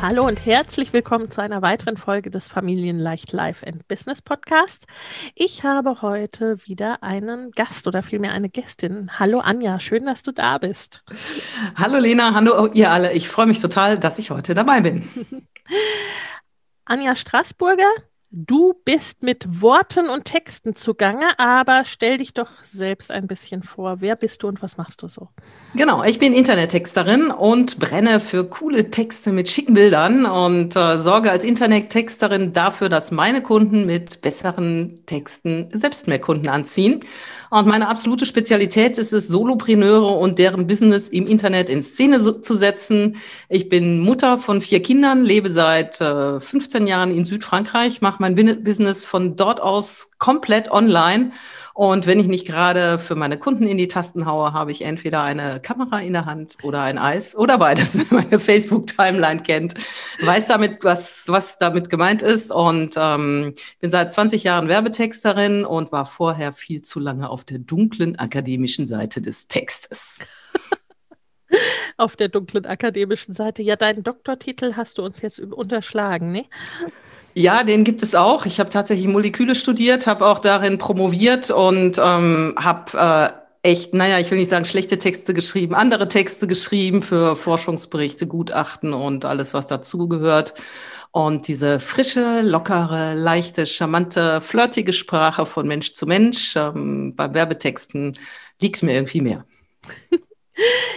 Hallo und herzlich willkommen zu einer weiteren Folge des Familienleicht Life and Business Podcasts. Ich habe heute wieder einen Gast oder vielmehr eine Gästin. Hallo Anja, schön, dass du da bist. Hallo Lena, hallo ihr alle. Ich freue mich total, dass ich heute dabei bin. Anja Straßburger Du bist mit Worten und Texten zugange, aber stell dich doch selbst ein bisschen vor. Wer bist du und was machst du so? Genau, ich bin Internettexterin und brenne für coole Texte mit schicken Bildern und äh, sorge als Internettexterin dafür, dass meine Kunden mit besseren Texten selbst mehr Kunden anziehen. Und meine absolute Spezialität ist es, Solopreneure und deren Business im Internet in Szene so, zu setzen. Ich bin Mutter von vier Kindern, lebe seit äh, 15 Jahren in Südfrankreich, mache mein Business von dort aus komplett online. Und wenn ich nicht gerade für meine Kunden in die Tasten haue, habe ich entweder eine Kamera in der Hand oder ein Eis oder beides, man meine Facebook-Timeline kennt. Weiß damit, was, was damit gemeint ist. Und ähm, bin seit 20 Jahren Werbetexterin und war vorher viel zu lange auf der dunklen akademischen Seite des Textes. auf der dunklen akademischen Seite. Ja, deinen Doktortitel hast du uns jetzt unterschlagen, ne? Ja, den gibt es auch. Ich habe tatsächlich Moleküle studiert, habe auch darin promoviert und ähm, habe äh, echt, naja, ich will nicht sagen schlechte Texte geschrieben, andere Texte geschrieben für Forschungsberichte, Gutachten und alles, was dazugehört. Und diese frische, lockere, leichte, charmante, flirtige Sprache von Mensch zu Mensch ähm, bei Werbetexten liegt mir irgendwie mehr.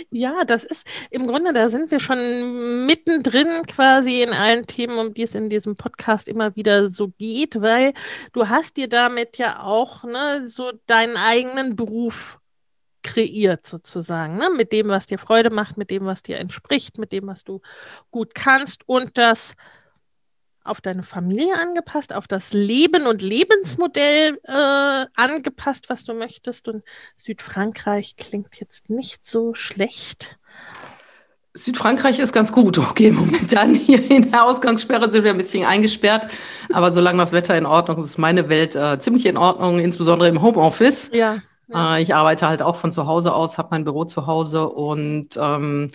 Ja, das ist im Grunde, da sind wir schon mittendrin quasi in allen Themen, um die es in diesem Podcast immer wieder so geht, weil du hast dir damit ja auch ne, so deinen eigenen Beruf kreiert sozusagen, ne? mit dem, was dir Freude macht, mit dem, was dir entspricht, mit dem, was du gut kannst und das auf deine Familie angepasst, auf das Leben und Lebensmodell äh, angepasst, was du möchtest. Und Südfrankreich klingt jetzt nicht so schlecht. Südfrankreich ist ganz gut. Okay, momentan hier in der Ausgangssperre sind wir ein bisschen eingesperrt. Aber solange das Wetter in Ordnung ist, ist meine Welt äh, ziemlich in Ordnung, insbesondere im Homeoffice. Ja. Ja. Äh, ich arbeite halt auch von zu Hause aus, habe mein Büro zu Hause und ähm,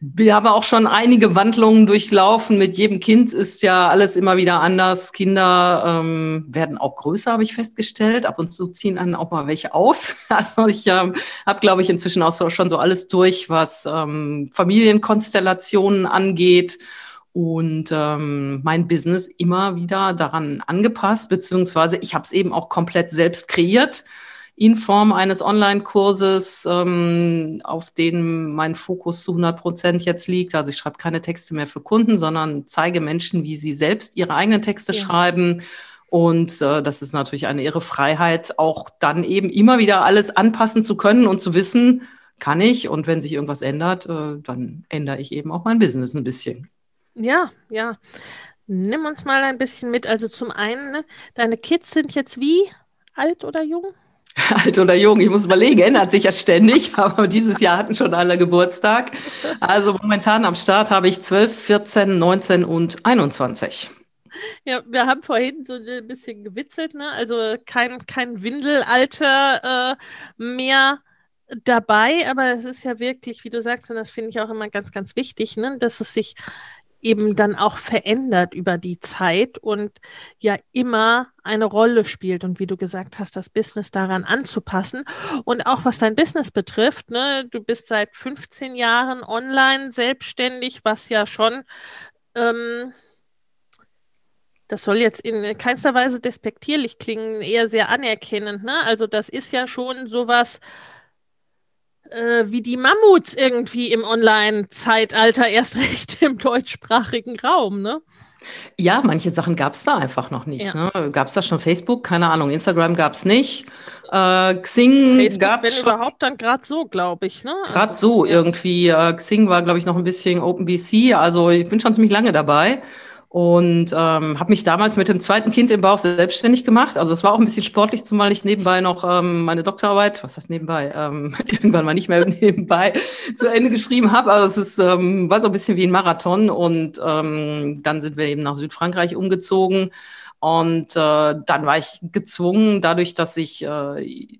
wir haben auch schon einige Wandlungen durchlaufen. Mit jedem Kind ist ja alles immer wieder anders. Kinder ähm, werden auch größer, habe ich festgestellt. Ab und zu ziehen dann auch mal welche aus. Also ich ähm, habe, glaube ich, inzwischen auch so, schon so alles durch, was ähm, Familienkonstellationen angeht und ähm, mein Business immer wieder daran angepasst, beziehungsweise ich habe es eben auch komplett selbst kreiert in Form eines Online-Kurses, ähm, auf den mein Fokus zu 100 Prozent jetzt liegt. Also ich schreibe keine Texte mehr für Kunden, sondern zeige Menschen, wie sie selbst ihre eigenen Texte ja. schreiben. Und äh, das ist natürlich eine ihre Freiheit, auch dann eben immer wieder alles anpassen zu können und zu wissen, kann ich. Und wenn sich irgendwas ändert, äh, dann ändere ich eben auch mein Business ein bisschen. Ja, ja. Nimm uns mal ein bisschen mit. Also zum einen, ne, deine Kids sind jetzt wie alt oder jung? alt oder jung, ich muss überlegen, ändert sich ja ständig, aber dieses Jahr hatten schon alle Geburtstag. Also momentan am Start habe ich 12, 14, 19 und 21. Ja, wir haben vorhin so ein bisschen gewitzelt, ne? Also kein, kein Windelalter äh, mehr dabei, aber es ist ja wirklich, wie du sagst, und das finde ich auch immer ganz, ganz wichtig, ne? dass es sich eben dann auch verändert über die Zeit und ja immer eine Rolle spielt und wie du gesagt hast, das Business daran anzupassen und auch was dein Business betrifft, ne, du bist seit 15 Jahren online selbstständig, was ja schon ähm, das soll jetzt in keinster Weise despektierlich klingen, eher sehr anerkennend. Ne? Also das ist ja schon sowas äh, wie die Mammuts irgendwie im Online-Zeitalter, erst recht im deutschsprachigen Raum. Ne? Ja, manche Sachen gab es da einfach noch nicht. Ja. Ne? Gab es da schon Facebook? Keine Ahnung. Instagram gab es nicht. Äh, Xing gab es. Wenn überhaupt, dann gerade so, glaube ich. Ne? Gerade also, so ja. irgendwie. Äh, Xing war, glaube ich, noch ein bisschen OpenBC. Also ich bin schon ziemlich lange dabei und ähm, habe mich damals mit dem zweiten Kind im Bauch selbstständig gemacht. Also es war auch ein bisschen sportlich, zumal ich nebenbei noch ähm, meine Doktorarbeit, was heißt nebenbei, ähm, irgendwann mal nicht mehr nebenbei zu Ende geschrieben habe. Also es ist, ähm, war so ein bisschen wie ein Marathon und ähm, dann sind wir eben nach Südfrankreich umgezogen. Und äh, dann war ich gezwungen, dadurch, dass ich äh,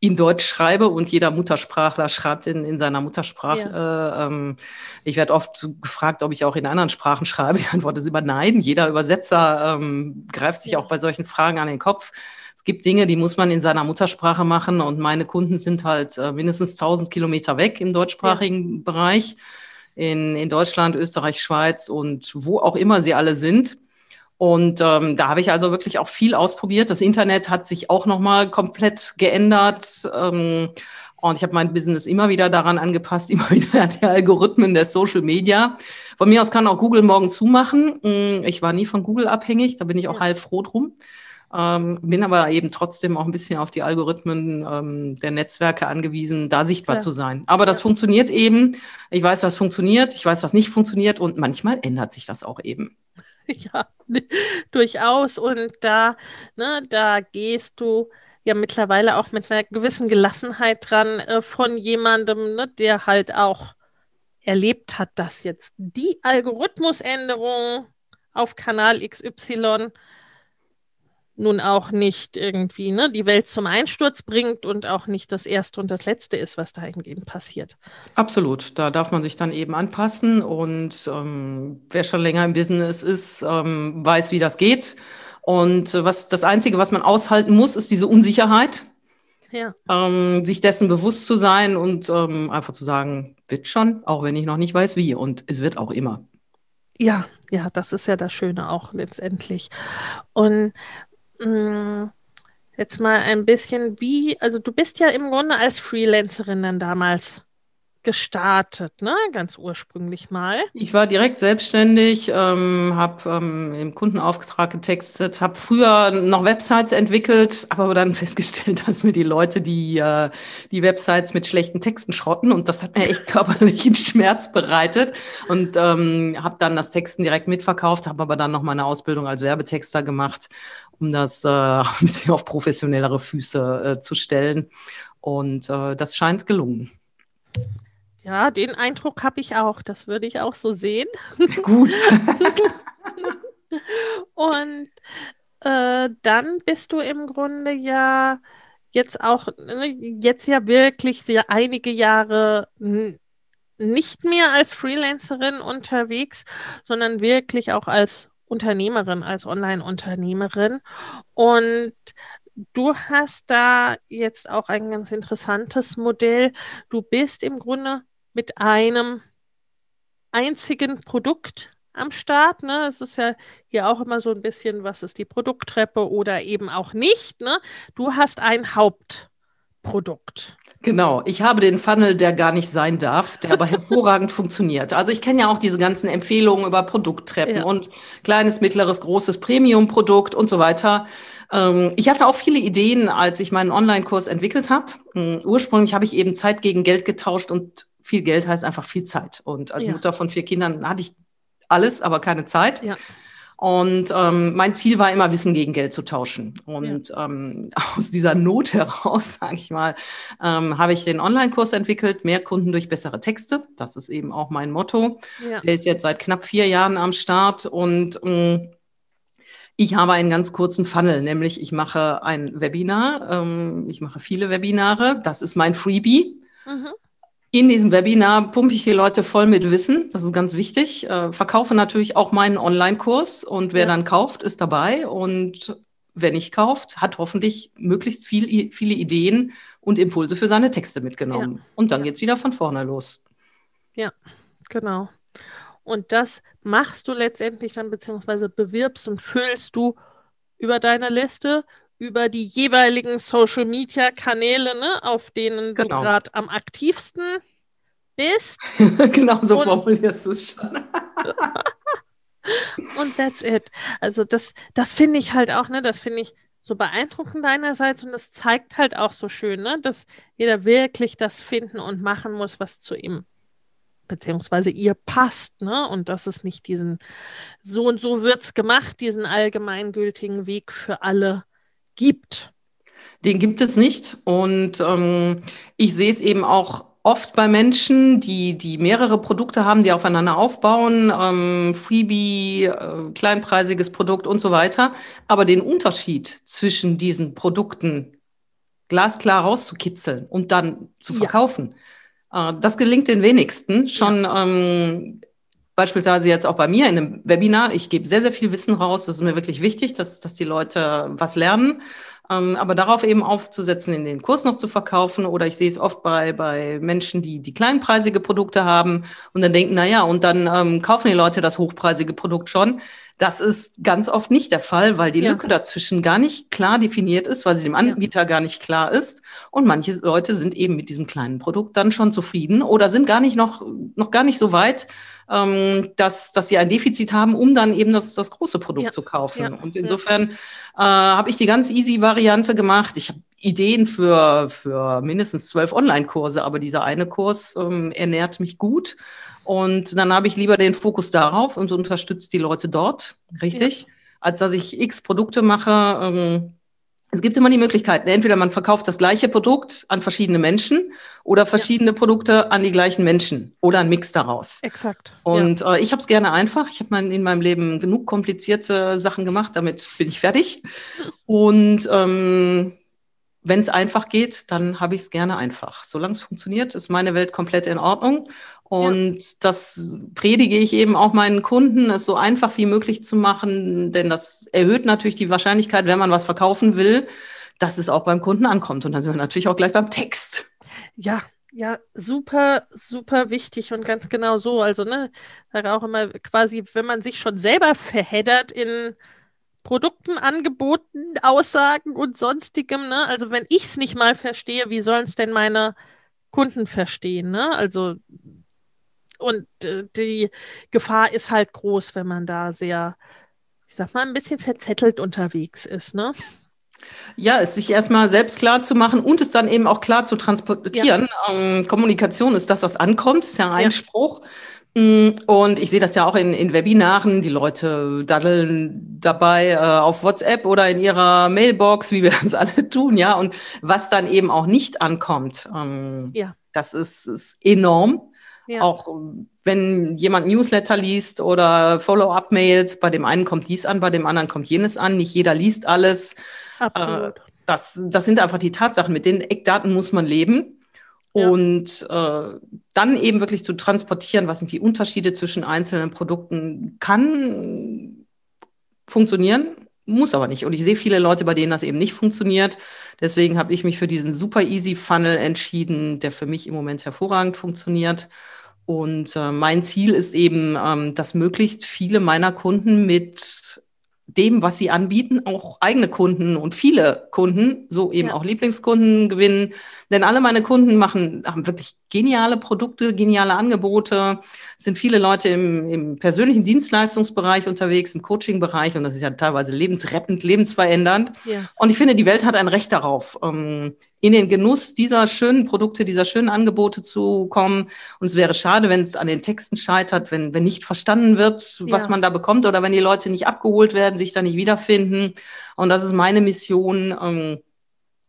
in Deutsch schreibe und jeder Muttersprachler schreibt in, in seiner Muttersprache. Ja. Äh, ähm, ich werde oft gefragt, ob ich auch in anderen Sprachen schreibe. Die Antwort ist immer nein. Jeder Übersetzer ähm, greift sich ja. auch bei solchen Fragen an den Kopf. Es gibt Dinge, die muss man in seiner Muttersprache machen und meine Kunden sind halt äh, mindestens 1000 Kilometer weg im deutschsprachigen ja. Bereich. In, in Deutschland, Österreich, Schweiz und wo auch immer sie alle sind. Und ähm, da habe ich also wirklich auch viel ausprobiert. Das Internet hat sich auch nochmal komplett geändert. Ähm, und ich habe mein Business immer wieder daran angepasst, immer wieder an die Algorithmen der Social Media. Von mir aus kann auch Google morgen zumachen. Hm, ich war nie von Google abhängig, da bin ich auch ja. heilfroh drum. Ähm, bin aber eben trotzdem auch ein bisschen auf die Algorithmen ähm, der Netzwerke angewiesen, da sichtbar ja. zu sein. Aber das ja. funktioniert eben. Ich weiß, was funktioniert, ich weiß, was nicht funktioniert und manchmal ändert sich das auch eben. Ja, durchaus. Und da, ne, da gehst du ja mittlerweile auch mit einer gewissen Gelassenheit dran äh, von jemandem, ne, der halt auch erlebt hat, dass jetzt die Algorithmusänderung auf Kanal XY nun auch nicht irgendwie ne, die Welt zum Einsturz bringt und auch nicht das Erste und das Letzte ist, was dahingehend passiert. Absolut, da darf man sich dann eben anpassen und ähm, wer schon länger im Business ist, ähm, weiß, wie das geht. Und was das Einzige, was man aushalten muss, ist diese Unsicherheit. Ja. Ähm, sich dessen bewusst zu sein und ähm, einfach zu sagen, wird schon, auch wenn ich noch nicht weiß, wie. Und es wird auch immer. Ja, ja, das ist ja das Schöne auch letztendlich. Und Mm, jetzt mal ein bisschen wie, also du bist ja im Grunde als Freelancerin dann damals gestartet, ne? Ganz ursprünglich mal. Ich war direkt selbstständig, ähm, habe ähm, im Kundenauftrag getextet, habe früher noch Websites entwickelt, aber dann festgestellt, dass mir die Leute die, äh, die Websites mit schlechten Texten schrotten und das hat mir echt körperlichen Schmerz bereitet und ähm, habe dann das Texten direkt mitverkauft, habe aber dann noch mal eine Ausbildung als Werbetexter gemacht, um das äh, ein bisschen auf professionellere Füße äh, zu stellen und äh, das scheint gelungen. Ja, den Eindruck habe ich auch. Das würde ich auch so sehen. Gut. Und äh, dann bist du im Grunde ja jetzt auch, ne, jetzt ja wirklich sehr einige Jahre nicht mehr als Freelancerin unterwegs, sondern wirklich auch als Unternehmerin, als Online-Unternehmerin. Und du hast da jetzt auch ein ganz interessantes Modell. Du bist im Grunde mit einem einzigen Produkt am Start. Ne? Es ist ja hier auch immer so ein bisschen, was ist die Produkttreppe oder eben auch nicht. Ne? Du hast ein Hauptprodukt. Genau, ich habe den Funnel, der gar nicht sein darf, der aber hervorragend funktioniert. Also ich kenne ja auch diese ganzen Empfehlungen über Produkttreppen ja. und kleines, mittleres, großes Premium-Produkt und so weiter. Ähm, ich hatte auch viele Ideen, als ich meinen Online-Kurs entwickelt habe. Ähm, ursprünglich habe ich eben Zeit gegen Geld getauscht und viel Geld heißt einfach viel Zeit. Und als ja. Mutter von vier Kindern hatte ich alles, aber keine Zeit. Ja. Und ähm, mein Ziel war immer, Wissen gegen Geld zu tauschen. Und ja. ähm, aus dieser Not heraus, sage ich mal, ähm, habe ich den Online-Kurs entwickelt, mehr Kunden durch bessere Texte. Das ist eben auch mein Motto. Ja. Der ist jetzt seit knapp vier Jahren am Start und ähm, ich habe einen ganz kurzen Funnel, nämlich ich mache ein Webinar. Ähm, ich mache viele Webinare. Das ist mein Freebie. Mhm In diesem Webinar pumpe ich die Leute voll mit Wissen. Das ist ganz wichtig. Äh, verkaufe natürlich auch meinen Online-Kurs und wer ja. dann kauft, ist dabei. Und wer nicht kauft, hat hoffentlich möglichst viel, viele Ideen und Impulse für seine Texte mitgenommen. Ja. Und dann geht es wieder von vorne los. Ja, genau. Und das machst du letztendlich dann, beziehungsweise bewirbst und füllst du über deine Liste, über die jeweiligen Social Media Kanäle, ne, auf denen genau. du gerade am aktivsten bist. genau so formulierst du es schon. und that's it. Also das, das finde ich halt auch, ne, das finde ich so beeindruckend einerseits und das zeigt halt auch so schön, ne, dass jeder wirklich das finden und machen muss, was zu ihm beziehungsweise ihr passt, ne? Und dass es nicht diesen so und so wird's gemacht, diesen allgemeingültigen Weg für alle gibt. Den gibt es nicht. Und ähm, ich sehe es eben auch oft bei Menschen, die, die mehrere Produkte haben, die aufeinander aufbauen, ähm, Freebie, äh, kleinpreisiges Produkt und so weiter. Aber den Unterschied zwischen diesen Produkten glasklar rauszukitzeln und dann zu verkaufen, ja. äh, das gelingt den wenigsten. Schon ja. ähm, beispielsweise jetzt auch bei mir in einem Webinar. Ich gebe sehr, sehr viel Wissen raus. Das ist mir wirklich wichtig, dass, dass die Leute was lernen. Ähm, aber darauf eben aufzusetzen, in den Kurs noch zu verkaufen. Oder ich sehe es oft bei, bei Menschen, die, die kleinpreisige Produkte haben und dann denken, na ja, und dann ähm, kaufen die Leute das hochpreisige Produkt schon. Das ist ganz oft nicht der Fall, weil die ja. Lücke dazwischen gar nicht klar definiert ist, weil sie dem Anbieter ja. gar nicht klar ist. Und manche Leute sind eben mit diesem kleinen Produkt dann schon zufrieden oder sind gar nicht noch, noch gar nicht so weit, ähm, dass, dass sie ein Defizit haben, um dann eben das, das große Produkt ja. zu kaufen. Und insofern äh, habe ich die ganz easy Variante gemacht. Ich habe Ideen für, für mindestens zwölf Online-Kurse, aber dieser eine Kurs ähm, ernährt mich gut. Und dann habe ich lieber den Fokus darauf und unterstütze die Leute dort, richtig, ja. als dass ich x Produkte mache. Ähm, es gibt immer die Möglichkeiten, entweder man verkauft das gleiche Produkt an verschiedene Menschen oder verschiedene ja. Produkte an die gleichen Menschen oder ein Mix daraus. Exakt. Und ja. äh, ich habe es gerne einfach. Ich habe in meinem Leben genug komplizierte Sachen gemacht, damit bin ich fertig. Und ähm, wenn es einfach geht, dann habe ich es gerne einfach. Solange es funktioniert, ist meine Welt komplett in Ordnung. Und ja. das predige ich eben auch meinen Kunden, es so einfach wie möglich zu machen, denn das erhöht natürlich die Wahrscheinlichkeit, wenn man was verkaufen will, dass es auch beim Kunden ankommt. Und dann sind wir natürlich auch gleich beim Text. Ja, ja, super, super wichtig und ganz genau so. Also, ne, sage auch immer quasi, wenn man sich schon selber verheddert in Produkten, Angeboten, Aussagen und sonstigem, ne? Also, wenn ich es nicht mal verstehe, wie sollen es denn meine Kunden verstehen, ne? Also, und äh, die Gefahr ist halt groß, wenn man da sehr, ich sag mal, ein bisschen verzettelt unterwegs ist, ne? Ja, es sich erstmal selbst klar zu machen und es dann eben auch klar zu transportieren. Ja. Ähm, Kommunikation ist das, was ankommt, ist ja ein ja. Spruch. Mm, und ich sehe das ja auch in, in Webinaren. Die Leute daddeln dabei äh, auf WhatsApp oder in ihrer Mailbox, wie wir das alle tun, ja. Und was dann eben auch nicht ankommt, ähm, ja. das ist, ist enorm. Ja. Auch wenn jemand Newsletter liest oder Follow-up-Mails, bei dem einen kommt dies an, bei dem anderen kommt jenes an. Nicht jeder liest alles. Absolut. Äh, das, das sind einfach die Tatsachen. Mit den Eckdaten muss man leben. Ja. Und äh, dann eben wirklich zu transportieren, was sind die Unterschiede zwischen einzelnen Produkten, kann funktionieren, muss aber nicht. Und ich sehe viele Leute, bei denen das eben nicht funktioniert. Deswegen habe ich mich für diesen super easy Funnel entschieden, der für mich im Moment hervorragend funktioniert. Und äh, mein Ziel ist eben, ähm, dass möglichst viele meiner Kunden mit dem, was sie anbieten, auch eigene Kunden und viele Kunden, so eben ja. auch Lieblingskunden gewinnen. Denn alle meine Kunden machen, haben wirklich geniale Produkte, geniale Angebote. Es sind viele Leute im, im persönlichen Dienstleistungsbereich unterwegs, im Coaching-Bereich und das ist ja teilweise lebensrettend, lebensverändernd. Ja. Und ich finde, die Welt hat ein Recht darauf, ähm, in den Genuss dieser schönen Produkte, dieser schönen Angebote zu kommen. Und es wäre schade, wenn es an den Texten scheitert, wenn, wenn nicht verstanden wird, was ja. man da bekommt oder wenn die Leute nicht abgeholt werden, sich da nicht wiederfinden. Und das ist meine Mission, ähm,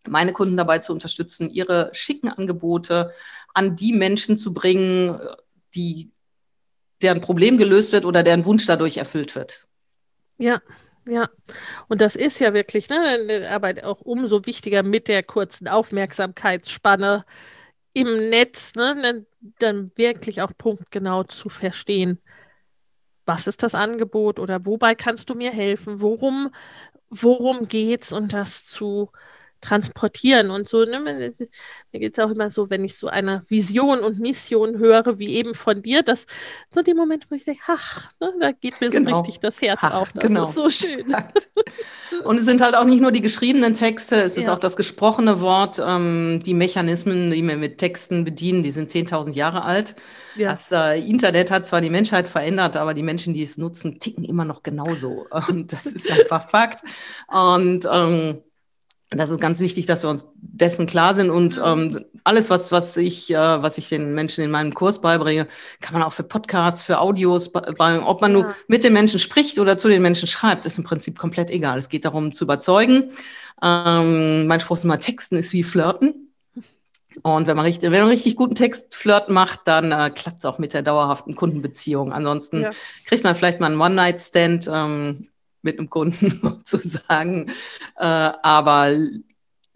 meine Kunden dabei zu unterstützen, ihre schicken Angebote an die Menschen zu bringen, die deren Problem gelöst wird oder deren Wunsch dadurch erfüllt wird. Ja, ja, und das ist ja wirklich, ne, aber auch umso wichtiger mit der kurzen Aufmerksamkeitsspanne im Netz, ne, dann wirklich auch punktgenau zu verstehen, was ist das Angebot oder wobei kannst du mir helfen, worum, worum geht's? Und das zu transportieren und so. Ne? Mir geht es auch immer so, wenn ich so eine Vision und Mission höre, wie eben von dir, dass so die Momente, wo ich denke, ach, ne, da geht mir genau. so richtig das Herz ach, auf. Das genau. ist so schön. Exakt. Und es sind halt auch nicht nur die geschriebenen Texte, es ja. ist auch das gesprochene Wort. Ähm, die Mechanismen, die wir mit Texten bedienen, die sind 10.000 Jahre alt. Ja. Das äh, Internet hat zwar die Menschheit verändert, aber die Menschen, die es nutzen, ticken immer noch genauso. Und das ist einfach Fakt. Und ähm, das ist ganz wichtig, dass wir uns dessen klar sind und mhm. ähm, alles, was, was ich, äh, was ich den Menschen in meinem Kurs beibringe, kann man auch für Podcasts, für Audios, bei, ob man ja. nur mit den Menschen spricht oder zu den Menschen schreibt, ist im Prinzip komplett egal. Es geht darum zu überzeugen. Ähm, mein Spruch ist immer, Texten ist wie Flirten. Und wenn man richtig, wenn man einen richtig guten Textflirt macht, dann äh, klappt es auch mit der dauerhaften Kundenbeziehung. Ansonsten ja. kriegt man vielleicht mal einen One-Night-Stand, ähm, mit einem Kunden sozusagen. Äh, aber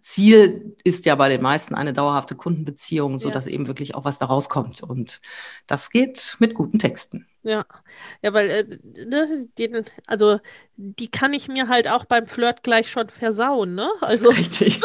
Ziel ist ja bei den meisten eine dauerhafte Kundenbeziehung, so dass ja. eben wirklich auch was daraus kommt. Und das geht mit guten Texten. Ja, ja, weil äh, ne, den, also die kann ich mir halt auch beim Flirt gleich schon versauen, ne? Also richtig.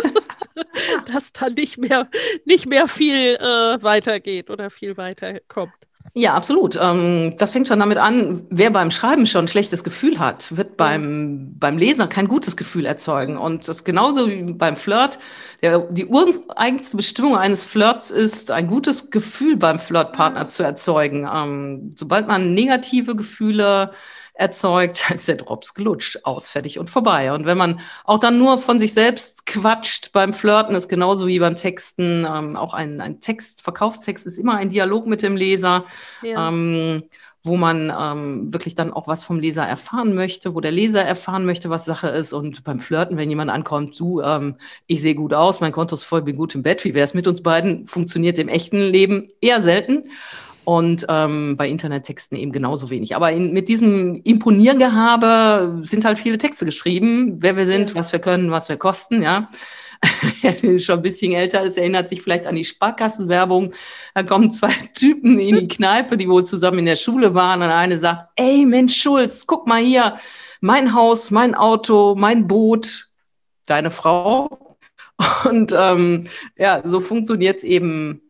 dass da nicht mehr nicht mehr viel äh, weitergeht oder viel weiterkommt. Ja, absolut. Ähm, das fängt schon damit an, wer beim Schreiben schon ein schlechtes Gefühl hat, wird beim, beim Leser kein gutes Gefühl erzeugen. Und das genauso wie beim Flirt. Der, die ureigenste Bestimmung eines Flirts ist, ein gutes Gefühl beim Flirtpartner zu erzeugen. Ähm, sobald man negative Gefühle erzeugt, ist der Drops gelutscht, aus, fertig und vorbei. Und wenn man auch dann nur von sich selbst quatscht beim Flirten, ist genauso wie beim Texten. Ähm, auch ein, ein Text, Verkaufstext ist immer ein Dialog mit dem Leser. Ja. Ähm, wo man ähm, wirklich dann auch was vom Leser erfahren möchte, wo der Leser erfahren möchte, was Sache ist. Und beim Flirten, wenn jemand ankommt, du, ähm, ich sehe gut aus, mein Konto ist voll, bin gut im Bett, wie wäre es mit uns beiden? Funktioniert im echten Leben eher selten und ähm, bei Internettexten eben genauso wenig. Aber in, mit diesem Imponiergehabe sind halt viele Texte geschrieben, wer wir sind, was wir können, was wir kosten, ja. Wer schon ein bisschen älter ist, erinnert sich vielleicht an die Sparkassenwerbung. Da kommen zwei Typen in die Kneipe, die wohl zusammen in der Schule waren. Und eine sagt, ey, Mensch Schulz, guck mal hier, mein Haus, mein Auto, mein Boot, deine Frau. Und ähm, ja, so funktioniert es eben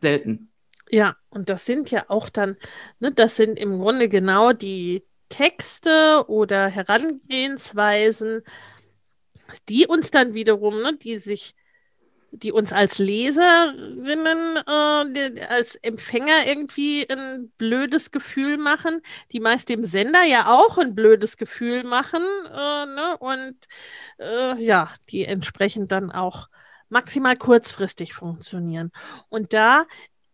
selten. Ja, und das sind ja auch dann, ne, das sind im Grunde genau die Texte oder Herangehensweisen, die uns dann wiederum, ne, die sich, die uns als Leserinnen, äh, als Empfänger irgendwie ein blödes Gefühl machen, die meist dem Sender ja auch ein blödes Gefühl machen, äh, ne, und äh, ja, die entsprechend dann auch maximal kurzfristig funktionieren. Und da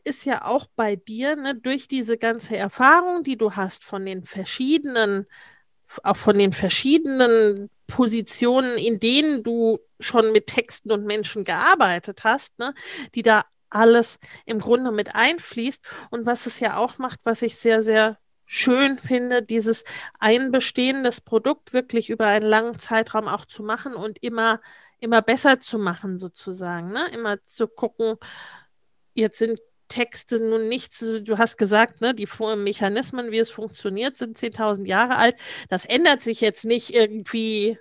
ist ja auch bei dir, ne, durch diese ganze Erfahrung, die du hast von den verschiedenen, auch von den verschiedenen Positionen, in denen du schon mit Texten und Menschen gearbeitet hast, ne, die da alles im Grunde mit einfließt. Und was es ja auch macht, was ich sehr, sehr schön finde, dieses ein bestehendes Produkt wirklich über einen langen Zeitraum auch zu machen und immer, immer besser zu machen, sozusagen. Ne? Immer zu gucken, jetzt sind Texte nun nichts, du hast gesagt, ne, die Mechanismen, wie es funktioniert, sind 10.000 Jahre alt. Das ändert sich jetzt nicht irgendwie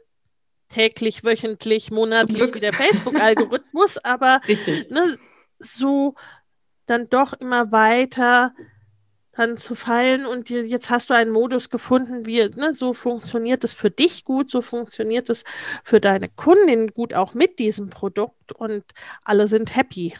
täglich, wöchentlich, monatlich wie der Facebook-Algorithmus, aber ne, so dann doch immer weiter dann zu fallen und jetzt hast du einen Modus gefunden, wie ne, so funktioniert es für dich gut, so funktioniert es für deine Kundin gut auch mit diesem Produkt und alle sind happy.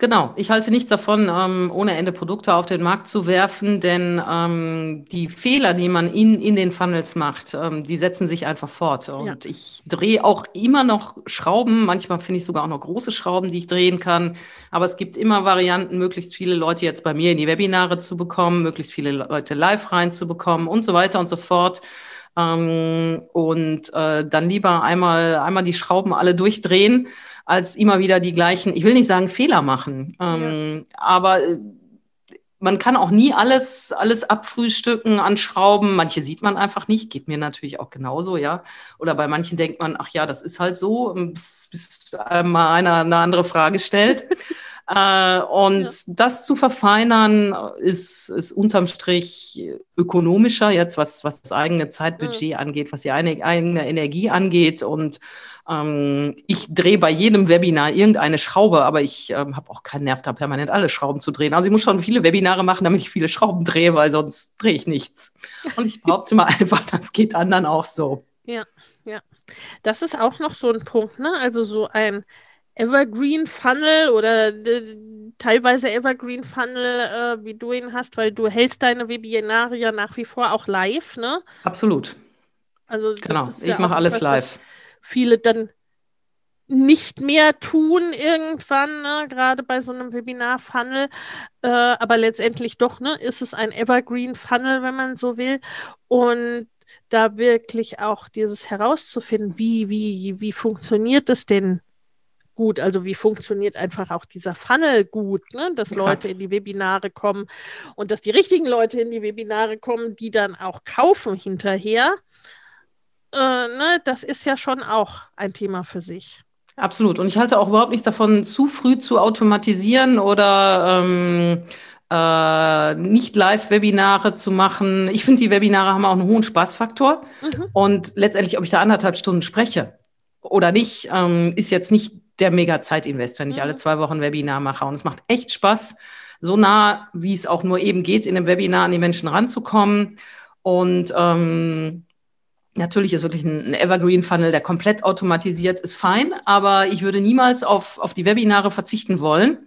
Genau, ich halte nichts davon, ähm, ohne Ende Produkte auf den Markt zu werfen, denn ähm, die Fehler, die man in, in den Funnels macht, ähm, die setzen sich einfach fort. Und ja. ich drehe auch immer noch Schrauben, manchmal finde ich sogar auch noch große Schrauben, die ich drehen kann. Aber es gibt immer Varianten, möglichst viele Leute jetzt bei mir in die Webinare zu bekommen, möglichst viele Leute live reinzubekommen und so weiter und so fort. Ähm, und äh, dann lieber einmal, einmal die Schrauben alle durchdrehen als immer wieder die gleichen, ich will nicht sagen Fehler machen, ähm, ja. aber äh, man kann auch nie alles, alles abfrühstücken an Schrauben. Manche sieht man einfach nicht, geht mir natürlich auch genauso, ja. Oder bei manchen denkt man, ach ja, das ist halt so, bis, bis mal einer eine andere Frage stellt. Äh, und ja. das zu verfeinern ist, ist unterm Strich ökonomischer jetzt, was, was das eigene Zeitbudget mhm. angeht, was die eigene, eigene Energie angeht und ähm, ich drehe bei jedem Webinar irgendeine Schraube, aber ich ähm, habe auch keinen Nerv da permanent alle Schrauben zu drehen. Also ich muss schon viele Webinare machen, damit ich viele Schrauben drehe, weil sonst drehe ich nichts. Und ich behaupte mal einfach, das geht anderen auch so. Ja, ja. Das ist auch noch so ein Punkt, ne? Also so ein Evergreen Funnel oder äh, teilweise Evergreen Funnel, äh, wie du ihn hast, weil du hältst deine Webinare ja nach wie vor auch live, ne? Absolut. Also genau, ich ja mache alles was, live viele dann nicht mehr tun irgendwann, ne? gerade bei so einem Webinar-Funnel. Äh, aber letztendlich doch, ne, ist es ein Evergreen-Funnel, wenn man so will. Und da wirklich auch dieses herauszufinden, wie, wie, wie funktioniert es denn gut? Also wie funktioniert einfach auch dieser Funnel gut, ne? dass Exakt. Leute in die Webinare kommen und dass die richtigen Leute in die Webinare kommen, die dann auch kaufen hinterher äh, ne, das ist ja schon auch ein Thema für sich. Absolut. Und ich halte auch überhaupt nichts davon, zu früh zu automatisieren oder ähm, äh, nicht Live-Webinare zu machen. Ich finde, die Webinare haben auch einen hohen Spaßfaktor. Mhm. Und letztendlich, ob ich da anderthalb Stunden spreche oder nicht, ähm, ist jetzt nicht der mega Zeitinvest, wenn ich mhm. alle zwei Wochen Webinar mache. Und es macht echt Spaß, so nah, wie es auch nur eben geht, in einem Webinar an die Menschen ranzukommen. Und ähm, Natürlich ist wirklich ein, Evergreen-Funnel, der komplett automatisiert ist, fein, aber ich würde niemals auf, auf die Webinare verzichten wollen.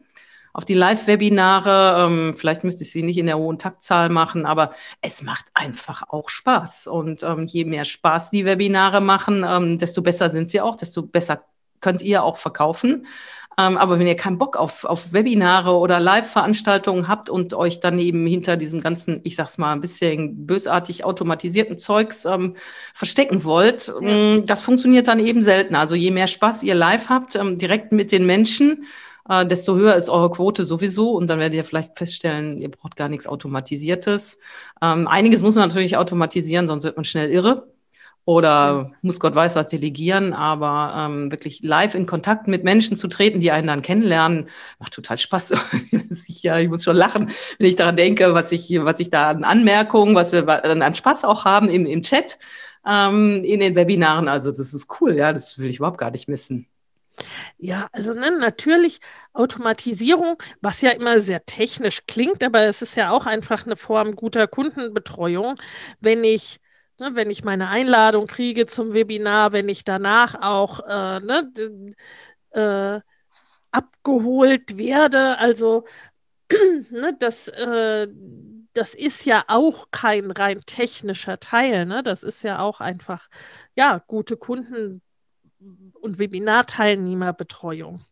Auf die Live-Webinare, ähm, vielleicht müsste ich sie nicht in der hohen Taktzahl machen, aber es macht einfach auch Spaß. Und ähm, je mehr Spaß die Webinare machen, ähm, desto besser sind sie auch, desto besser könnt ihr auch verkaufen. Ähm, aber wenn ihr keinen Bock auf, auf Webinare oder Live-Veranstaltungen habt und euch dann eben hinter diesem ganzen, ich sag's mal, ein bisschen bösartig automatisierten Zeugs ähm, verstecken wollt, ja. ähm, das funktioniert dann eben selten. Also je mehr Spaß ihr live habt, ähm, direkt mit den Menschen, äh, desto höher ist eure Quote sowieso. Und dann werdet ihr vielleicht feststellen, ihr braucht gar nichts Automatisiertes. Ähm, einiges muss man natürlich automatisieren, sonst wird man schnell irre oder muss Gott weiß was delegieren, aber ähm, wirklich live in Kontakt mit Menschen zu treten, die einen dann kennenlernen, macht total Spaß. ich, ja, ich muss schon lachen, wenn ich daran denke, was ich, was ich da an Anmerkungen, was wir dann an Spaß auch haben im, im Chat, ähm, in den Webinaren. Also das ist cool, ja, das will ich überhaupt gar nicht missen. Ja, also ne, natürlich Automatisierung, was ja immer sehr technisch klingt, aber es ist ja auch einfach eine Form guter Kundenbetreuung, wenn ich Ne, wenn ich meine Einladung kriege zum Webinar, wenn ich danach auch äh, ne, äh, abgeholt werde. Also ne, das, äh, das ist ja auch kein rein technischer Teil. Ne? Das ist ja auch einfach ja, gute Kunden- und Webinarteilnehmerbetreuung.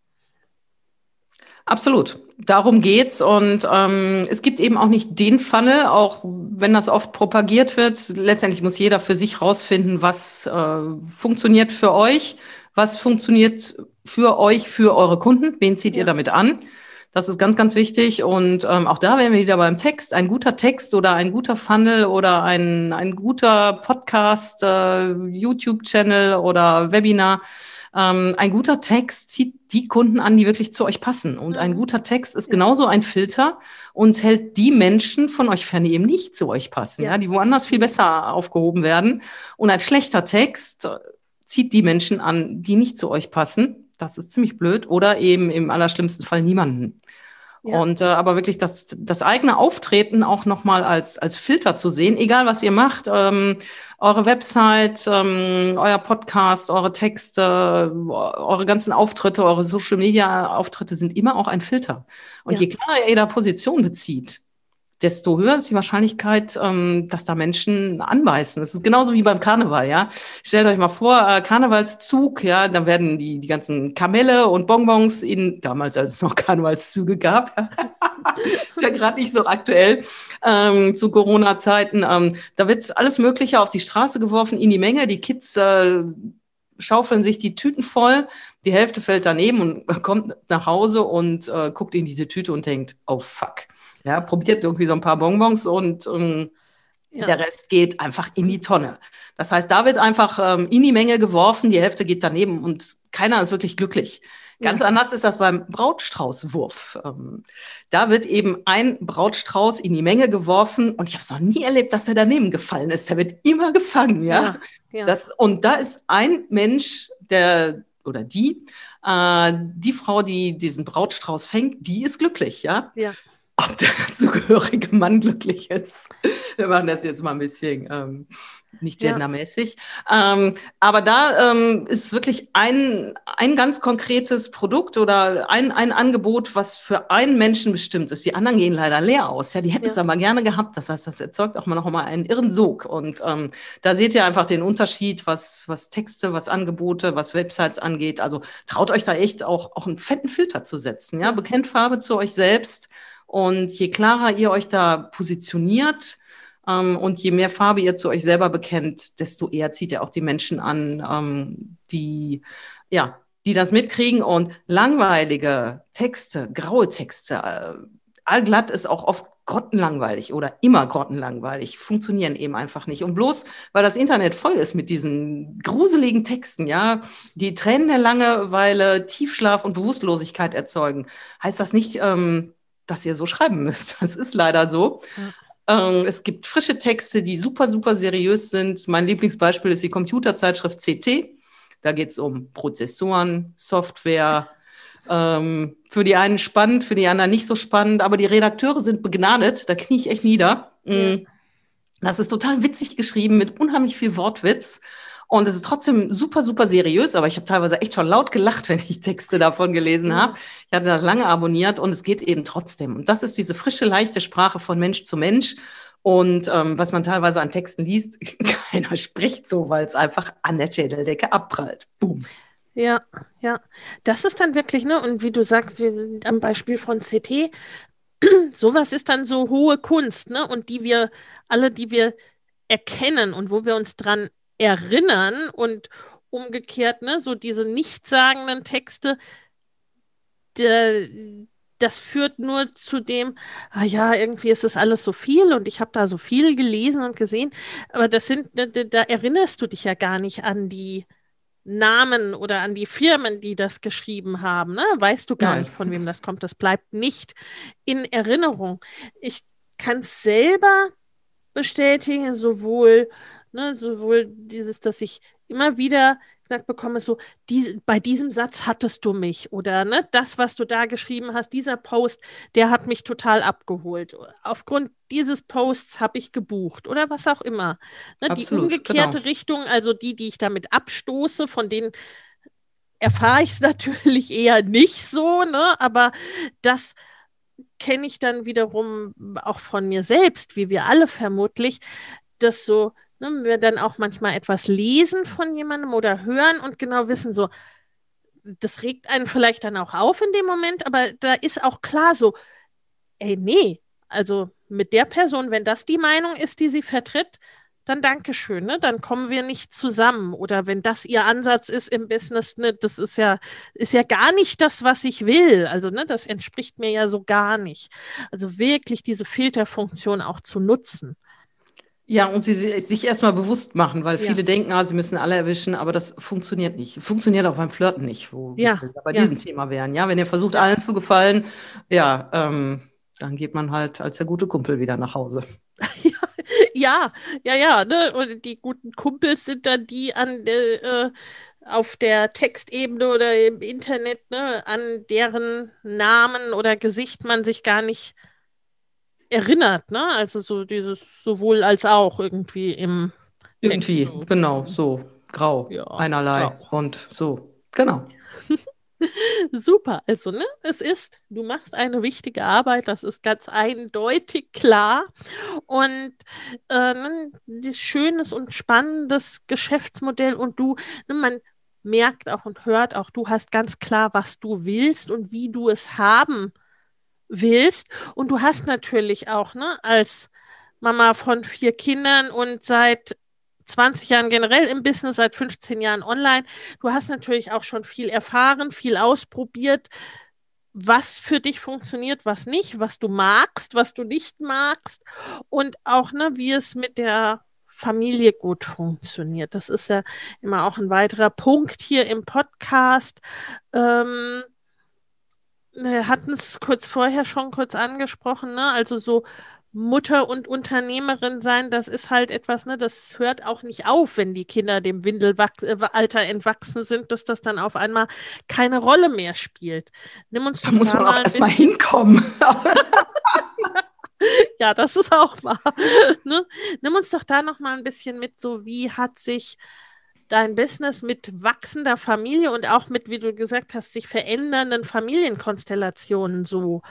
Absolut. Darum geht's und ähm, es gibt eben auch nicht den Funnel, auch wenn das oft propagiert wird. Letztendlich muss jeder für sich rausfinden, was äh, funktioniert für euch, was funktioniert für euch, für eure Kunden, wen zieht ja. ihr damit an. Das ist ganz, ganz wichtig. Und ähm, auch da wären wir wieder beim Text. Ein guter Text oder ein guter Funnel oder ein, ein guter Podcast, äh, YouTube-Channel oder Webinar ähm, ein guter Text zieht die Kunden an, die wirklich zu euch passen. Und ein mhm. guter Text ist genauso ein Filter und hält die Menschen von euch fern, die eben nicht zu euch passen, ja, ja die woanders viel besser aufgehoben werden. Und ein schlechter Text zieht die Menschen an, die nicht zu euch passen. Das ist ziemlich blöd. Oder eben im allerschlimmsten Fall niemanden. Ja. Und äh, aber wirklich das, das eigene Auftreten auch nochmal als, als Filter zu sehen, egal was ihr macht, ähm, eure Website, ähm, euer Podcast, eure Texte, eure ganzen Auftritte, eure Social Media Auftritte sind immer auch ein Filter. Und ja. je klarer ihr da Position bezieht, desto höher ist die Wahrscheinlichkeit, ähm, dass da Menschen anbeißen. Das ist genauso wie beim Karneval, ja. Stellt euch mal vor, äh, Karnevalszug, ja, da werden die, die ganzen Kamelle und Bonbons in, damals als es noch Karnevalszüge gab, ist ja gerade nicht so aktuell, ähm, zu Corona-Zeiten, ähm, da wird alles Mögliche auf die Straße geworfen, in die Menge, die Kids äh, schaufeln sich die Tüten voll, die Hälfte fällt daneben und kommt nach Hause und äh, guckt in diese Tüte und denkt, oh fuck. Ja, probiert irgendwie so ein paar Bonbons und ähm, ja. Der Rest geht einfach in die Tonne. Das heißt, da wird einfach ähm, in die Menge geworfen, die Hälfte geht daneben und keiner ist wirklich glücklich. Ganz ja. anders ist das beim Brautstraußwurf. Ähm, da wird eben ein Brautstrauß in die Menge geworfen und ich habe es noch nie erlebt, dass er daneben gefallen ist. Der wird immer gefangen, ja. ja, ja. Das, und da ist ein Mensch, der oder die, äh, die Frau, die diesen Brautstrauß fängt, die ist glücklich, ja. Ja ob der zugehörige Mann glücklich ist. Wir machen das jetzt mal ein bisschen ähm, nicht gendermäßig. Ja. Ähm, aber da ähm, ist wirklich ein, ein ganz konkretes Produkt oder ein, ein Angebot, was für einen Menschen bestimmt ist. Die anderen gehen leider leer aus. Ja, die hätten ja. es aber gerne gehabt. Das heißt, das erzeugt auch mal noch mal einen irren Sog. Und ähm, da seht ihr einfach den Unterschied, was, was Texte, was Angebote, was Websites angeht. Also traut euch da echt auch, auch einen fetten Filter zu setzen. Ja, bekennt Farbe zu euch selbst und je klarer ihr euch da positioniert ähm, und je mehr Farbe ihr zu euch selber bekennt, desto eher zieht ihr auch die Menschen an, ähm, die, ja, die das mitkriegen. Und langweilige Texte, graue Texte, äh, allglatt ist auch oft grottenlangweilig oder immer grottenlangweilig, funktionieren eben einfach nicht. Und bloß, weil das Internet voll ist mit diesen gruseligen Texten, ja, die Tränen der Langeweile, Tiefschlaf und Bewusstlosigkeit erzeugen, heißt das nicht, ähm, dass ihr so schreiben müsst. Das ist leider so. Ja. Ähm, es gibt frische Texte, die super, super seriös sind. Mein Lieblingsbeispiel ist die Computerzeitschrift CT. Da geht es um Prozessoren, Software. Ähm, für die einen spannend, für die anderen nicht so spannend, aber die Redakteure sind begnadet, da knie ich echt nieder. Mm. Das ist total witzig geschrieben mit unheimlich viel Wortwitz. Und es ist trotzdem super, super seriös, aber ich habe teilweise echt schon laut gelacht, wenn ich Texte davon gelesen habe. Ich hatte das lange abonniert und es geht eben trotzdem. Und das ist diese frische, leichte Sprache von Mensch zu Mensch. Und ähm, was man teilweise an Texten liest, keiner spricht so, weil es einfach an der Schädeldecke abprallt. Boom. Ja, ja. Das ist dann wirklich, ne, und wie du sagst, wie, am Beispiel von CT, sowas ist dann so hohe Kunst, ne? Und die wir, alle, die wir erkennen und wo wir uns dran erinnern und umgekehrt, ne, so diese nichtssagenden Texte, der, das führt nur zu dem, ah ja, irgendwie ist das alles so viel und ich habe da so viel gelesen und gesehen, aber das sind, da, da, erinnerst du dich ja gar nicht an die Namen oder an die Firmen, die das geschrieben haben, ne? Weißt du gar Nein. nicht, von wem das kommt. Das bleibt nicht in Erinnerung. Ich kann es selber bestätigen, sowohl Ne, sowohl dieses, dass ich immer wieder gesagt bekomme, so, die, bei diesem Satz hattest du mich oder ne, das, was du da geschrieben hast, dieser Post, der hat mich total abgeholt. Aufgrund dieses Posts habe ich gebucht oder was auch immer. Ne, Absolut, die umgekehrte genau. Richtung, also die, die ich damit abstoße, von denen erfahre ich es natürlich eher nicht so, ne, aber das kenne ich dann wiederum auch von mir selbst, wie wir alle vermutlich, dass so ne, wir dann auch manchmal etwas lesen von jemandem oder hören und genau wissen, so, das regt einen vielleicht dann auch auf in dem Moment, aber da ist auch klar so, ey, nee, also mit der Person, wenn das die Meinung ist, die sie vertritt, dann Dankeschön, ne? Dann kommen wir nicht zusammen. Oder wenn das ihr Ansatz ist im Business, ne, das ist ja, ist ja gar nicht das, was ich will. Also, ne, das entspricht mir ja so gar nicht. Also wirklich diese Filterfunktion auch zu nutzen. Ja, und sie sich erstmal bewusst machen, weil ja. viele denken, ah, sie müssen alle erwischen, aber das funktioniert nicht. Funktioniert auch beim Flirten nicht, wo ja. wir bei ja. diesem Thema wären. Ja, wenn ihr versucht, allen zu gefallen, ja, ähm, dann geht man halt als der gute Kumpel wieder nach Hause. ja, ja, ja, ne? Und die guten Kumpels sind dann die an äh, auf der Textebene oder im Internet, ne, an deren Namen oder Gesicht man sich gar nicht erinnert, ne? Also so dieses sowohl als auch irgendwie im irgendwie, Text, genau, so grau, ja, einerlei grau. und so, genau. Super, also ne, es ist, du machst eine wichtige Arbeit, das ist ganz eindeutig klar und äh, ne, das schönes und spannendes Geschäftsmodell und du, ne, man merkt auch und hört auch, du hast ganz klar, was du willst und wie du es haben willst. Und du hast natürlich auch, ne, als Mama von vier Kindern und seit 20 Jahren generell im Business, seit 15 Jahren online. Du hast natürlich auch schon viel erfahren, viel ausprobiert, was für dich funktioniert, was nicht, was du magst, was du nicht magst und auch, ne, wie es mit der Familie gut funktioniert. Das ist ja immer auch ein weiterer Punkt hier im Podcast. Ähm, wir hatten es kurz vorher schon kurz angesprochen, ne? Also so Mutter und Unternehmerin sein, das ist halt etwas, ne, das hört auch nicht auf, wenn die Kinder dem Windelalter äh, entwachsen sind, dass das dann auf einmal keine Rolle mehr spielt. Nimm uns da muss man auch erstmal hinkommen. ja, das ist auch wahr. ne? Nimm uns doch da noch mal ein bisschen mit, so wie hat sich dein Business mit wachsender Familie und auch mit, wie du gesagt hast, sich verändernden Familienkonstellationen so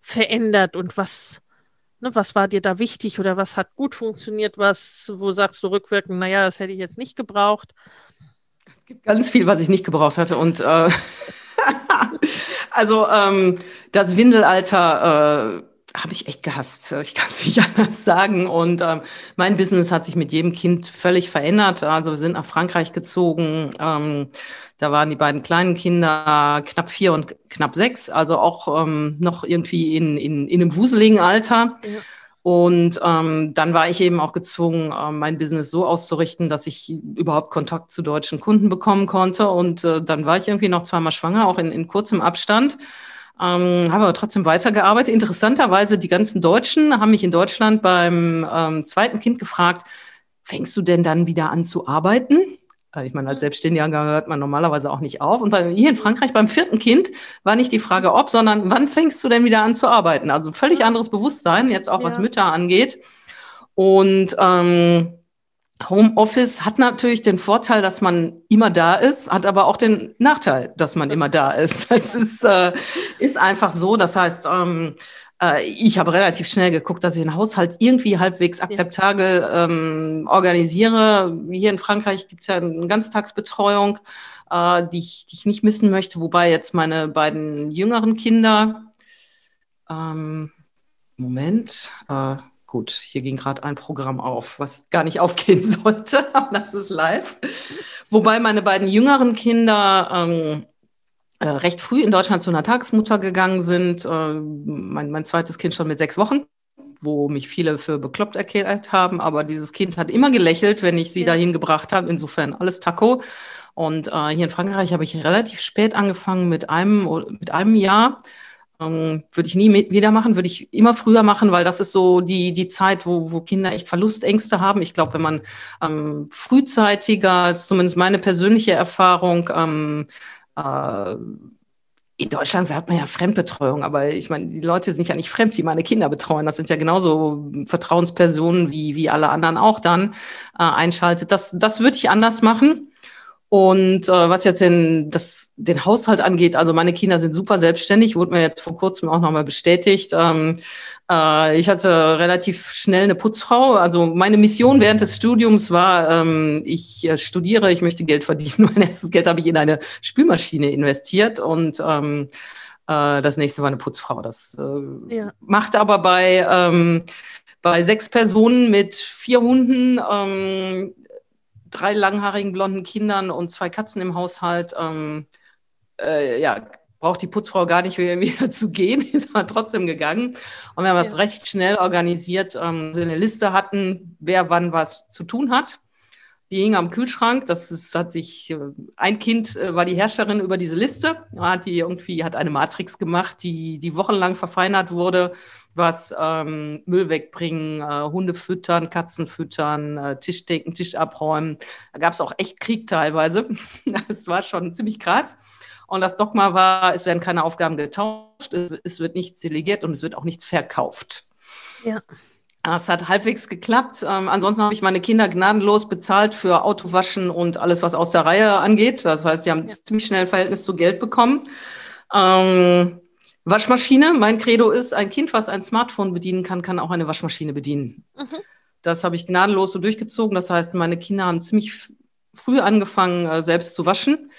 verändert und was Ne, was war dir da wichtig oder was hat gut funktioniert, was, wo sagst du rückwirkend, naja, das hätte ich jetzt nicht gebraucht? Es gibt ganz viel, was ich nicht gebraucht hatte und äh, also ähm, das Windelalter äh, habe ich echt gehasst. Ich kann es nicht anders sagen. Und ähm, mein Business hat sich mit jedem Kind völlig verändert. Also wir sind nach Frankreich gezogen. Ähm, da waren die beiden kleinen Kinder knapp vier und knapp sechs, also auch ähm, noch irgendwie in, in, in einem wuseligen Alter. Ja. Und ähm, dann war ich eben auch gezwungen, äh, mein Business so auszurichten, dass ich überhaupt Kontakt zu deutschen Kunden bekommen konnte. Und äh, dann war ich irgendwie noch zweimal schwanger, auch in, in kurzem Abstand. Ähm, habe aber trotzdem weitergearbeitet. Interessanterweise, die ganzen Deutschen haben mich in Deutschland beim ähm, zweiten Kind gefragt, fängst du denn dann wieder an zu arbeiten? Äh, ich meine, als mhm. Selbstständiger hört man normalerweise auch nicht auf. Und bei, hier in Frankreich beim vierten Kind war nicht die Frage ob, sondern wann fängst du denn wieder an zu arbeiten? Also völlig anderes Bewusstsein, jetzt auch ja. was Mütter angeht. Und ähm, Homeoffice hat natürlich den Vorteil, dass man immer da ist, hat aber auch den Nachteil, dass man immer da ist. Es ist, äh, ist einfach so. Das heißt, ähm, äh, ich habe relativ schnell geguckt, dass ich den Haushalt irgendwie halbwegs akzeptabel ähm, organisiere. Hier in Frankreich gibt es ja eine Ganztagsbetreuung, äh, die, ich, die ich nicht missen möchte, wobei jetzt meine beiden jüngeren Kinder, ähm, Moment, äh, Gut, hier ging gerade ein Programm auf, was gar nicht aufgehen sollte, aber das ist live. Wobei meine beiden jüngeren Kinder ähm, äh, recht früh in Deutschland zu einer Tagesmutter gegangen sind. Äh, mein, mein zweites Kind schon mit sechs Wochen wo mich viele für bekloppt erklärt haben, aber dieses Kind hat immer gelächelt, wenn ich sie ja. dahin gebracht habe. Insofern alles Taco. Und äh, hier in Frankreich habe ich relativ spät angefangen mit einem mit einem Jahr ähm, würde ich nie wieder machen, würde ich immer früher machen, weil das ist so die, die Zeit, wo, wo Kinder echt Verlustängste haben. Ich glaube, wenn man ähm, frühzeitiger, zumindest meine persönliche Erfahrung, ähm, äh, in Deutschland sagt man ja Fremdbetreuung, aber ich meine, die Leute sind ja nicht fremd, die meine Kinder betreuen. Das sind ja genauso Vertrauenspersonen wie, wie alle anderen auch dann äh, einschaltet. Das, das würde ich anders machen. Und äh, was jetzt den, das, den Haushalt angeht, also meine Kinder sind super selbstständig, wurde mir jetzt vor kurzem auch nochmal bestätigt. Ähm, äh, ich hatte relativ schnell eine Putzfrau. Also meine Mission während des Studiums war, ähm, ich äh, studiere, ich möchte Geld verdienen. Mein erstes Geld habe ich in eine Spülmaschine investiert und ähm, äh, das nächste war eine Putzfrau. Das äh, ja. macht aber bei ähm, bei sechs Personen mit vier Hunden ähm, drei langhaarigen blonden Kindern und zwei Katzen im Haushalt, ähm, äh, ja, braucht die Putzfrau gar nicht wieder, wieder zu gehen, ist aber trotzdem gegangen. Und wir haben ja. das recht schnell organisiert, ähm, so eine Liste hatten, wer wann was zu tun hat. Die hing am Kühlschrank. Das ist, hat sich, äh, ein Kind äh, war die Herrscherin über diese Liste. Hat die irgendwie, hat eine Matrix gemacht, die, die wochenlang verfeinert wurde, was ähm, Müll wegbringen, äh, Hunde füttern, Katzen füttern, äh, Tisch decken, Tisch abräumen. Da gab es auch echt Krieg teilweise. das war schon ziemlich krass. Und das Dogma war, es werden keine Aufgaben getauscht, es wird nichts delegiert und es wird auch nichts verkauft. Ja. Es hat halbwegs geklappt. Ähm, ansonsten habe ich meine Kinder gnadenlos bezahlt für Autowaschen und alles, was aus der Reihe angeht. Das heißt, die haben ja. ziemlich schnell Verhältnis zu Geld bekommen. Ähm, Waschmaschine. Mein Credo ist, ein Kind, was ein Smartphone bedienen kann, kann auch eine Waschmaschine bedienen. Mhm. Das habe ich gnadenlos so durchgezogen. Das heißt, meine Kinder haben ziemlich früh angefangen, äh, selbst zu waschen.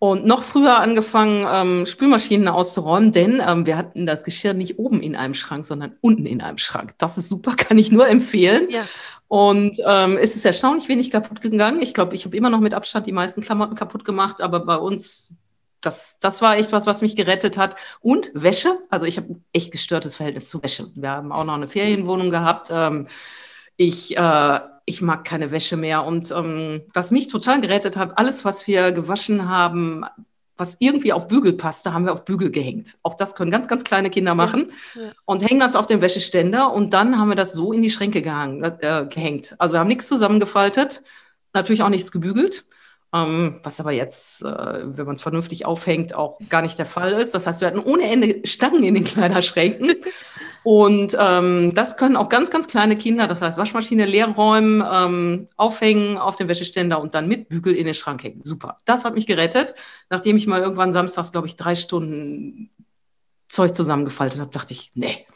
Und noch früher angefangen, ähm, Spülmaschinen auszuräumen, denn ähm, wir hatten das Geschirr nicht oben in einem Schrank, sondern unten in einem Schrank. Das ist super, kann ich nur empfehlen. Ja. Und ähm, es ist erstaunlich wenig kaputt gegangen. Ich glaube, ich habe immer noch mit Abstand die meisten Klamotten kaputt gemacht, aber bei uns, das, das war echt was, was mich gerettet hat. Und Wäsche, also ich habe echt gestörtes Verhältnis zu Wäsche. Wir haben auch noch eine Ferienwohnung gehabt. Ähm, ich, äh, ich mag keine Wäsche mehr. Und ähm, was mich total gerettet hat, alles, was wir gewaschen haben, was irgendwie auf Bügel passte, haben wir auf Bügel gehängt. Auch das können ganz, ganz kleine Kinder machen ja, ja. und hängen das auf den Wäscheständer und dann haben wir das so in die Schränke gehangen, äh, gehängt. Also wir haben nichts zusammengefaltet, natürlich auch nichts gebügelt, ähm, was aber jetzt, äh, wenn man es vernünftig aufhängt, auch gar nicht der Fall ist. Das heißt, wir hatten ohne Ende Stangen in den Kleiderschränken Und ähm, das können auch ganz, ganz kleine Kinder, das heißt Waschmaschine leer räumen, ähm, aufhängen auf den Wäscheständer und dann mit Bügel in den Schrank hängen. Super. Das hat mich gerettet. Nachdem ich mal irgendwann samstags, glaube ich, drei Stunden Zeug zusammengefaltet habe, dachte ich, nee,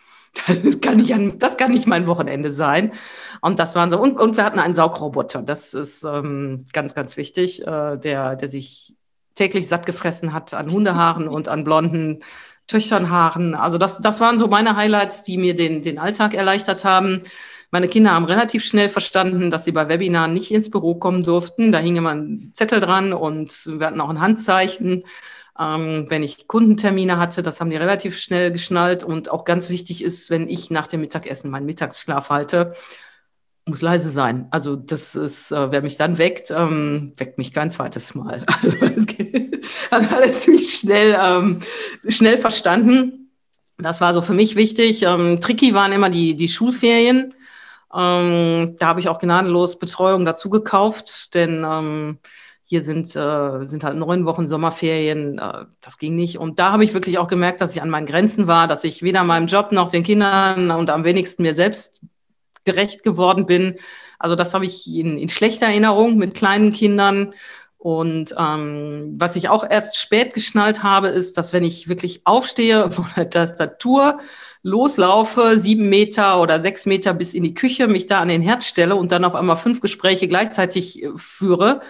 das kann, nicht an, das kann nicht mein Wochenende sein. Und das waren so. Und, und wir hatten einen Saugroboter. Das ist ähm, ganz, ganz wichtig, äh, der, der sich täglich satt gefressen hat an Hundehaaren und an blonden Töchtern Haaren. Also das, das waren so meine Highlights, die mir den, den Alltag erleichtert haben. Meine Kinder haben relativ schnell verstanden, dass sie bei Webinaren nicht ins Büro kommen durften. Da hing immer ein Zettel dran und wir hatten auch ein Handzeichen. Ähm, wenn ich Kundentermine hatte, das haben die relativ schnell geschnallt. Und auch ganz wichtig ist, wenn ich nach dem Mittagessen meinen Mittagsschlaf halte, muss leise sein. Also das ist, äh, wer mich dann weckt, ähm, weckt mich kein zweites Mal. Also es geht, hat alles ziemlich schnell, ähm, schnell verstanden. Das war so für mich wichtig. Ähm, tricky waren immer die, die Schulferien. Ähm, da habe ich auch gnadenlos Betreuung dazu gekauft, denn ähm, hier sind, äh, sind halt neun Wochen Sommerferien. Äh, das ging nicht. Und da habe ich wirklich auch gemerkt, dass ich an meinen Grenzen war, dass ich weder meinem Job noch den Kindern und am wenigsten mir selbst gerecht geworden bin. Also das habe ich in, in schlechter Erinnerung mit kleinen Kindern. Und ähm, was ich auch erst spät geschnallt habe, ist, dass wenn ich wirklich aufstehe von der Tastatur, loslaufe, sieben Meter oder sechs Meter bis in die Küche, mich da an den Herd stelle und dann auf einmal fünf Gespräche gleichzeitig äh, führe,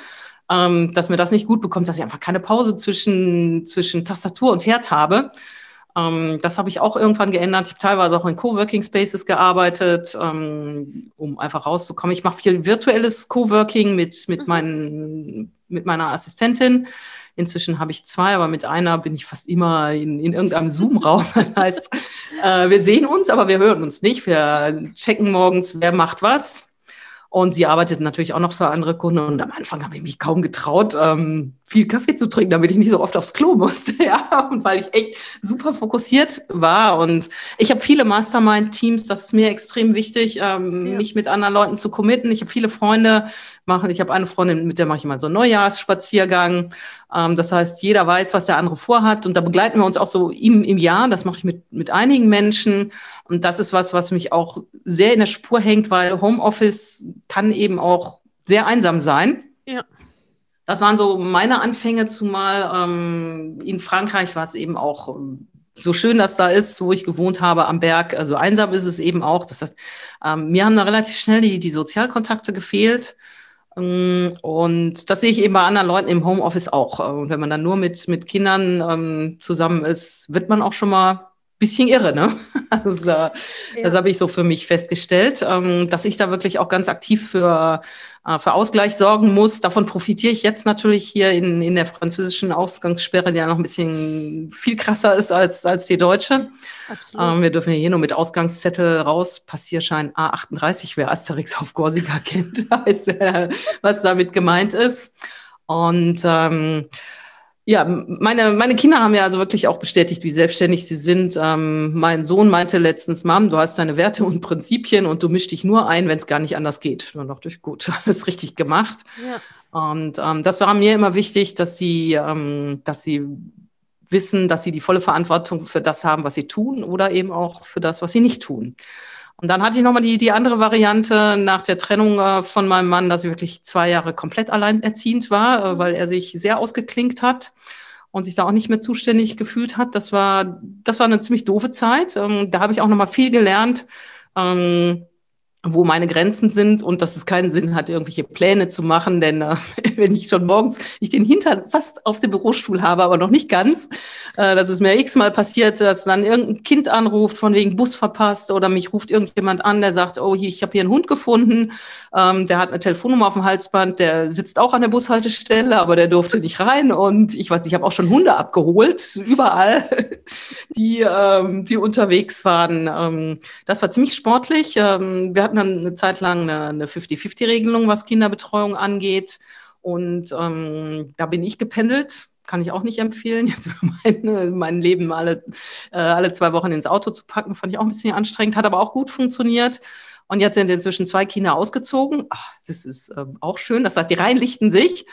ähm, dass mir das nicht gut bekommt, dass ich einfach keine Pause zwischen, zwischen Tastatur und Herd habe. Ähm, das habe ich auch irgendwann geändert. Ich habe teilweise auch in Coworking Spaces gearbeitet, ähm, um einfach rauszukommen. Ich mache viel virtuelles Coworking mit, mit, mhm. meinen, mit meiner Assistentin. Inzwischen habe ich zwei, aber mit einer bin ich fast immer in, in irgendeinem Zoom-Raum. Das heißt, äh, wir sehen uns, aber wir hören uns nicht. Wir checken morgens, wer macht was. Und sie arbeitet natürlich auch noch für andere Kunden. Und am Anfang habe ich mich kaum getraut, ähm, viel Kaffee zu trinken, damit ich nicht so oft aufs Klo musste. ja, und weil ich echt super fokussiert war. Und ich habe viele Mastermind-Teams, das ist mir extrem wichtig, ähm, ja. mich mit anderen Leuten zu committen. Ich habe viele Freunde machen. Ich habe eine Freundin, mit der mache ich mal so einen Neujahrsspaziergang. Ähm, das heißt, jeder weiß, was der andere vorhat. Und da begleiten wir uns auch so im, im Jahr. Das mache ich mit, mit einigen Menschen. Und das ist was, was mich auch sehr in der Spur hängt, weil Homeoffice kann eben auch sehr einsam sein. Ja. Das waren so meine Anfänge, zumal ähm, in Frankreich war es eben auch ähm, so schön das da ist, wo ich gewohnt habe am Berg. Also einsam ist es eben auch. Das heißt, ähm, mir haben da relativ schnell die, die Sozialkontakte gefehlt. Ähm, und das sehe ich eben bei anderen Leuten im Homeoffice auch. Und wenn man dann nur mit, mit Kindern ähm, zusammen ist, wird man auch schon mal bisschen irre, ne? Also, ja. Das habe ich so für mich festgestellt, ähm, dass ich da wirklich auch ganz aktiv für, äh, für Ausgleich sorgen muss. Davon profitiere ich jetzt natürlich hier in, in der französischen Ausgangssperre, die ja noch ein bisschen viel krasser ist als, als die deutsche. Ähm, wir dürfen hier nur mit Ausgangszettel raus. Passierschein A38, wer Asterix auf Korsika kennt, weiß, was damit gemeint ist. Und ähm, ja, meine, meine Kinder haben ja also wirklich auch bestätigt, wie selbstständig sie sind. Ähm, mein Sohn meinte letztens, Mom, du hast deine Werte und Prinzipien und du mischst dich nur ein, wenn es gar nicht anders geht. Dann dachte ich, gut, alles richtig gemacht. Ja. Und ähm, das war mir immer wichtig, dass sie, ähm, dass sie wissen, dass sie die volle Verantwortung für das haben, was sie tun oder eben auch für das, was sie nicht tun. Und dann hatte ich nochmal die, die andere Variante nach der Trennung äh, von meinem Mann, dass ich wirklich zwei Jahre komplett alleinerziehend war, äh, weil er sich sehr ausgeklinkt hat und sich da auch nicht mehr zuständig gefühlt hat. Das war, das war eine ziemlich doofe Zeit. Ähm, da habe ich auch nochmal viel gelernt. Ähm, wo meine Grenzen sind und dass es keinen Sinn hat, irgendwelche Pläne zu machen, denn äh, wenn ich schon morgens ich den Hintern fast auf dem Bürostuhl habe, aber noch nicht ganz, äh, das ist mir x-mal passiert, dass dann irgendein Kind anruft, von wegen Bus verpasst oder mich ruft irgendjemand an, der sagt, oh, ich habe hier einen Hund gefunden, ähm, der hat eine Telefonnummer auf dem Halsband, der sitzt auch an der Bushaltestelle, aber der durfte nicht rein und ich weiß, ich habe auch schon Hunde abgeholt, überall, die, ähm, die unterwegs waren. Ähm, das war ziemlich sportlich. Ähm, wir hatten dann eine Zeit lang eine 50-50-Regelung, was Kinderbetreuung angeht. Und ähm, da bin ich gependelt. Kann ich auch nicht empfehlen, jetzt meine, mein Leben alle, äh, alle zwei Wochen ins Auto zu packen, fand ich auch ein bisschen anstrengend, hat aber auch gut funktioniert. Und jetzt sind inzwischen zwei Kinder ausgezogen. Ach, das ist äh, auch schön. Das heißt, die reinlichten sich.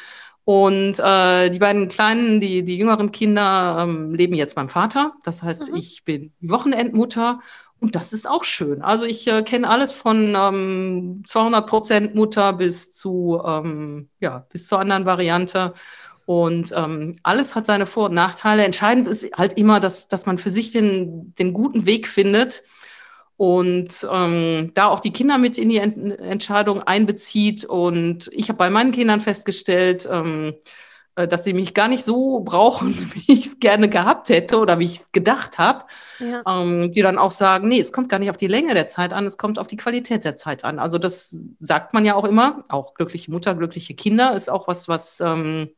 Und äh, die beiden kleinen, die, die jüngeren Kinder ähm, leben jetzt beim Vater. Das heißt, mhm. ich bin Wochenendmutter und das ist auch schön. Also ich äh, kenne alles von ähm, 200 Prozent Mutter bis zu, ähm, ja, bis zur anderen Variante. Und ähm, alles hat seine Vor- und Nachteile. Entscheidend ist halt immer, dass, dass man für sich den, den guten Weg findet und ähm, da auch die Kinder mit in die Ent Entscheidung einbezieht. Und ich habe bei meinen Kindern festgestellt, ähm, äh, dass sie mich gar nicht so brauchen, wie ich es gerne gehabt hätte oder wie ich es gedacht habe, ja. ähm, die dann auch sagen, nee, es kommt gar nicht auf die Länge der Zeit an, es kommt auf die Qualität der Zeit an. Also das sagt man ja auch immer, auch glückliche Mutter, glückliche Kinder ist auch was, was, ähm,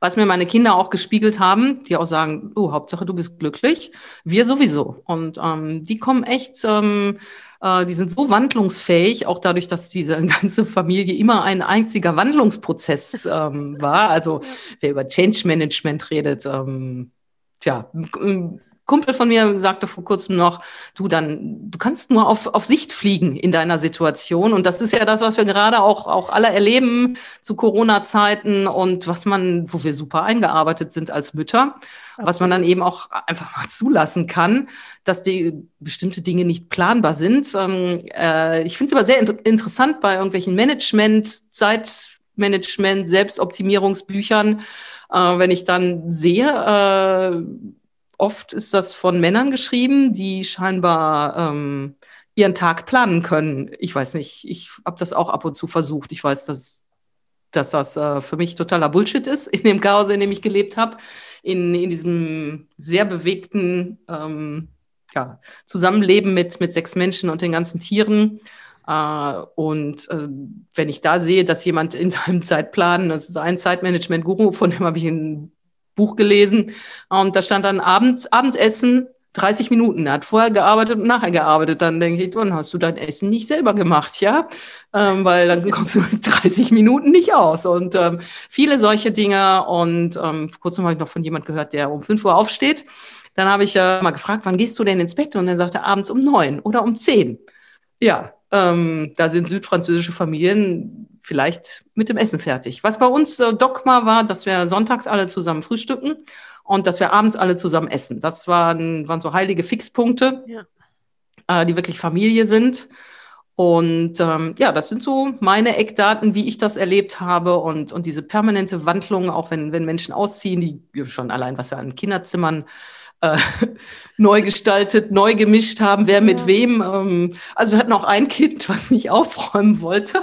was mir meine Kinder auch gespiegelt haben, die auch sagen, oh, Hauptsache du bist glücklich, wir sowieso. Und ähm, die kommen echt ähm, äh, die sind so wandlungsfähig, auch dadurch, dass diese ganze Familie immer ein einziger Wandlungsprozess ähm, war. Also wer über Change Management redet, ähm, tja, Kumpel von mir sagte vor kurzem noch, du dann, du kannst nur auf, auf Sicht fliegen in deiner Situation. Und das ist ja das, was wir gerade auch, auch alle erleben zu Corona-Zeiten und was man, wo wir super eingearbeitet sind als Mütter, was man dann eben auch einfach mal zulassen kann, dass die bestimmte Dinge nicht planbar sind. Ähm, äh, ich finde es aber sehr in interessant bei irgendwelchen Management, Zeitmanagement, Selbstoptimierungsbüchern, äh, wenn ich dann sehe, äh, Oft ist das von Männern geschrieben, die scheinbar ähm, ihren Tag planen können. Ich weiß nicht, ich habe das auch ab und zu versucht. Ich weiß, dass, dass das äh, für mich totaler Bullshit ist, in dem Chaos, in dem ich gelebt habe, in, in diesem sehr bewegten ähm, ja, Zusammenleben mit, mit sechs Menschen und den ganzen Tieren. Uh, und uh, wenn ich da sehe, dass jemand in seinem Zeitplan, das ist ein Zeitmanagement-Guru, von dem habe ich ein Buch gelesen und da stand dann Abends, Abendessen 30 Minuten. Er hat vorher gearbeitet und nachher gearbeitet. Dann denke ich, dann hast du dein Essen nicht selber gemacht, ja? Ähm, weil dann kommst du mit 30 Minuten nicht aus. Und ähm, viele solche Dinge. Und ähm, vor kurzem habe ich noch von jemand gehört, der um 5 Uhr aufsteht. Dann habe ich äh, mal gefragt, wann gehst du denn ins Bett? Und er sagte, abends um 9 oder um 10. Ja, ähm, da sind südfranzösische Familien vielleicht mit dem Essen fertig. Was bei uns äh, Dogma war, dass wir sonntags alle zusammen frühstücken und dass wir abends alle zusammen essen. Das waren, waren so heilige Fixpunkte, ja. äh, die wirklich Familie sind. Und ähm, ja, das sind so meine Eckdaten, wie ich das erlebt habe und, und diese permanente Wandlung, auch wenn, wenn Menschen ausziehen, die schon allein, was wir an Kinderzimmern äh, neu gestaltet, neu gemischt haben, wer mit ja. wem. Ähm, also wir hatten auch ein Kind, was nicht aufräumen wollte.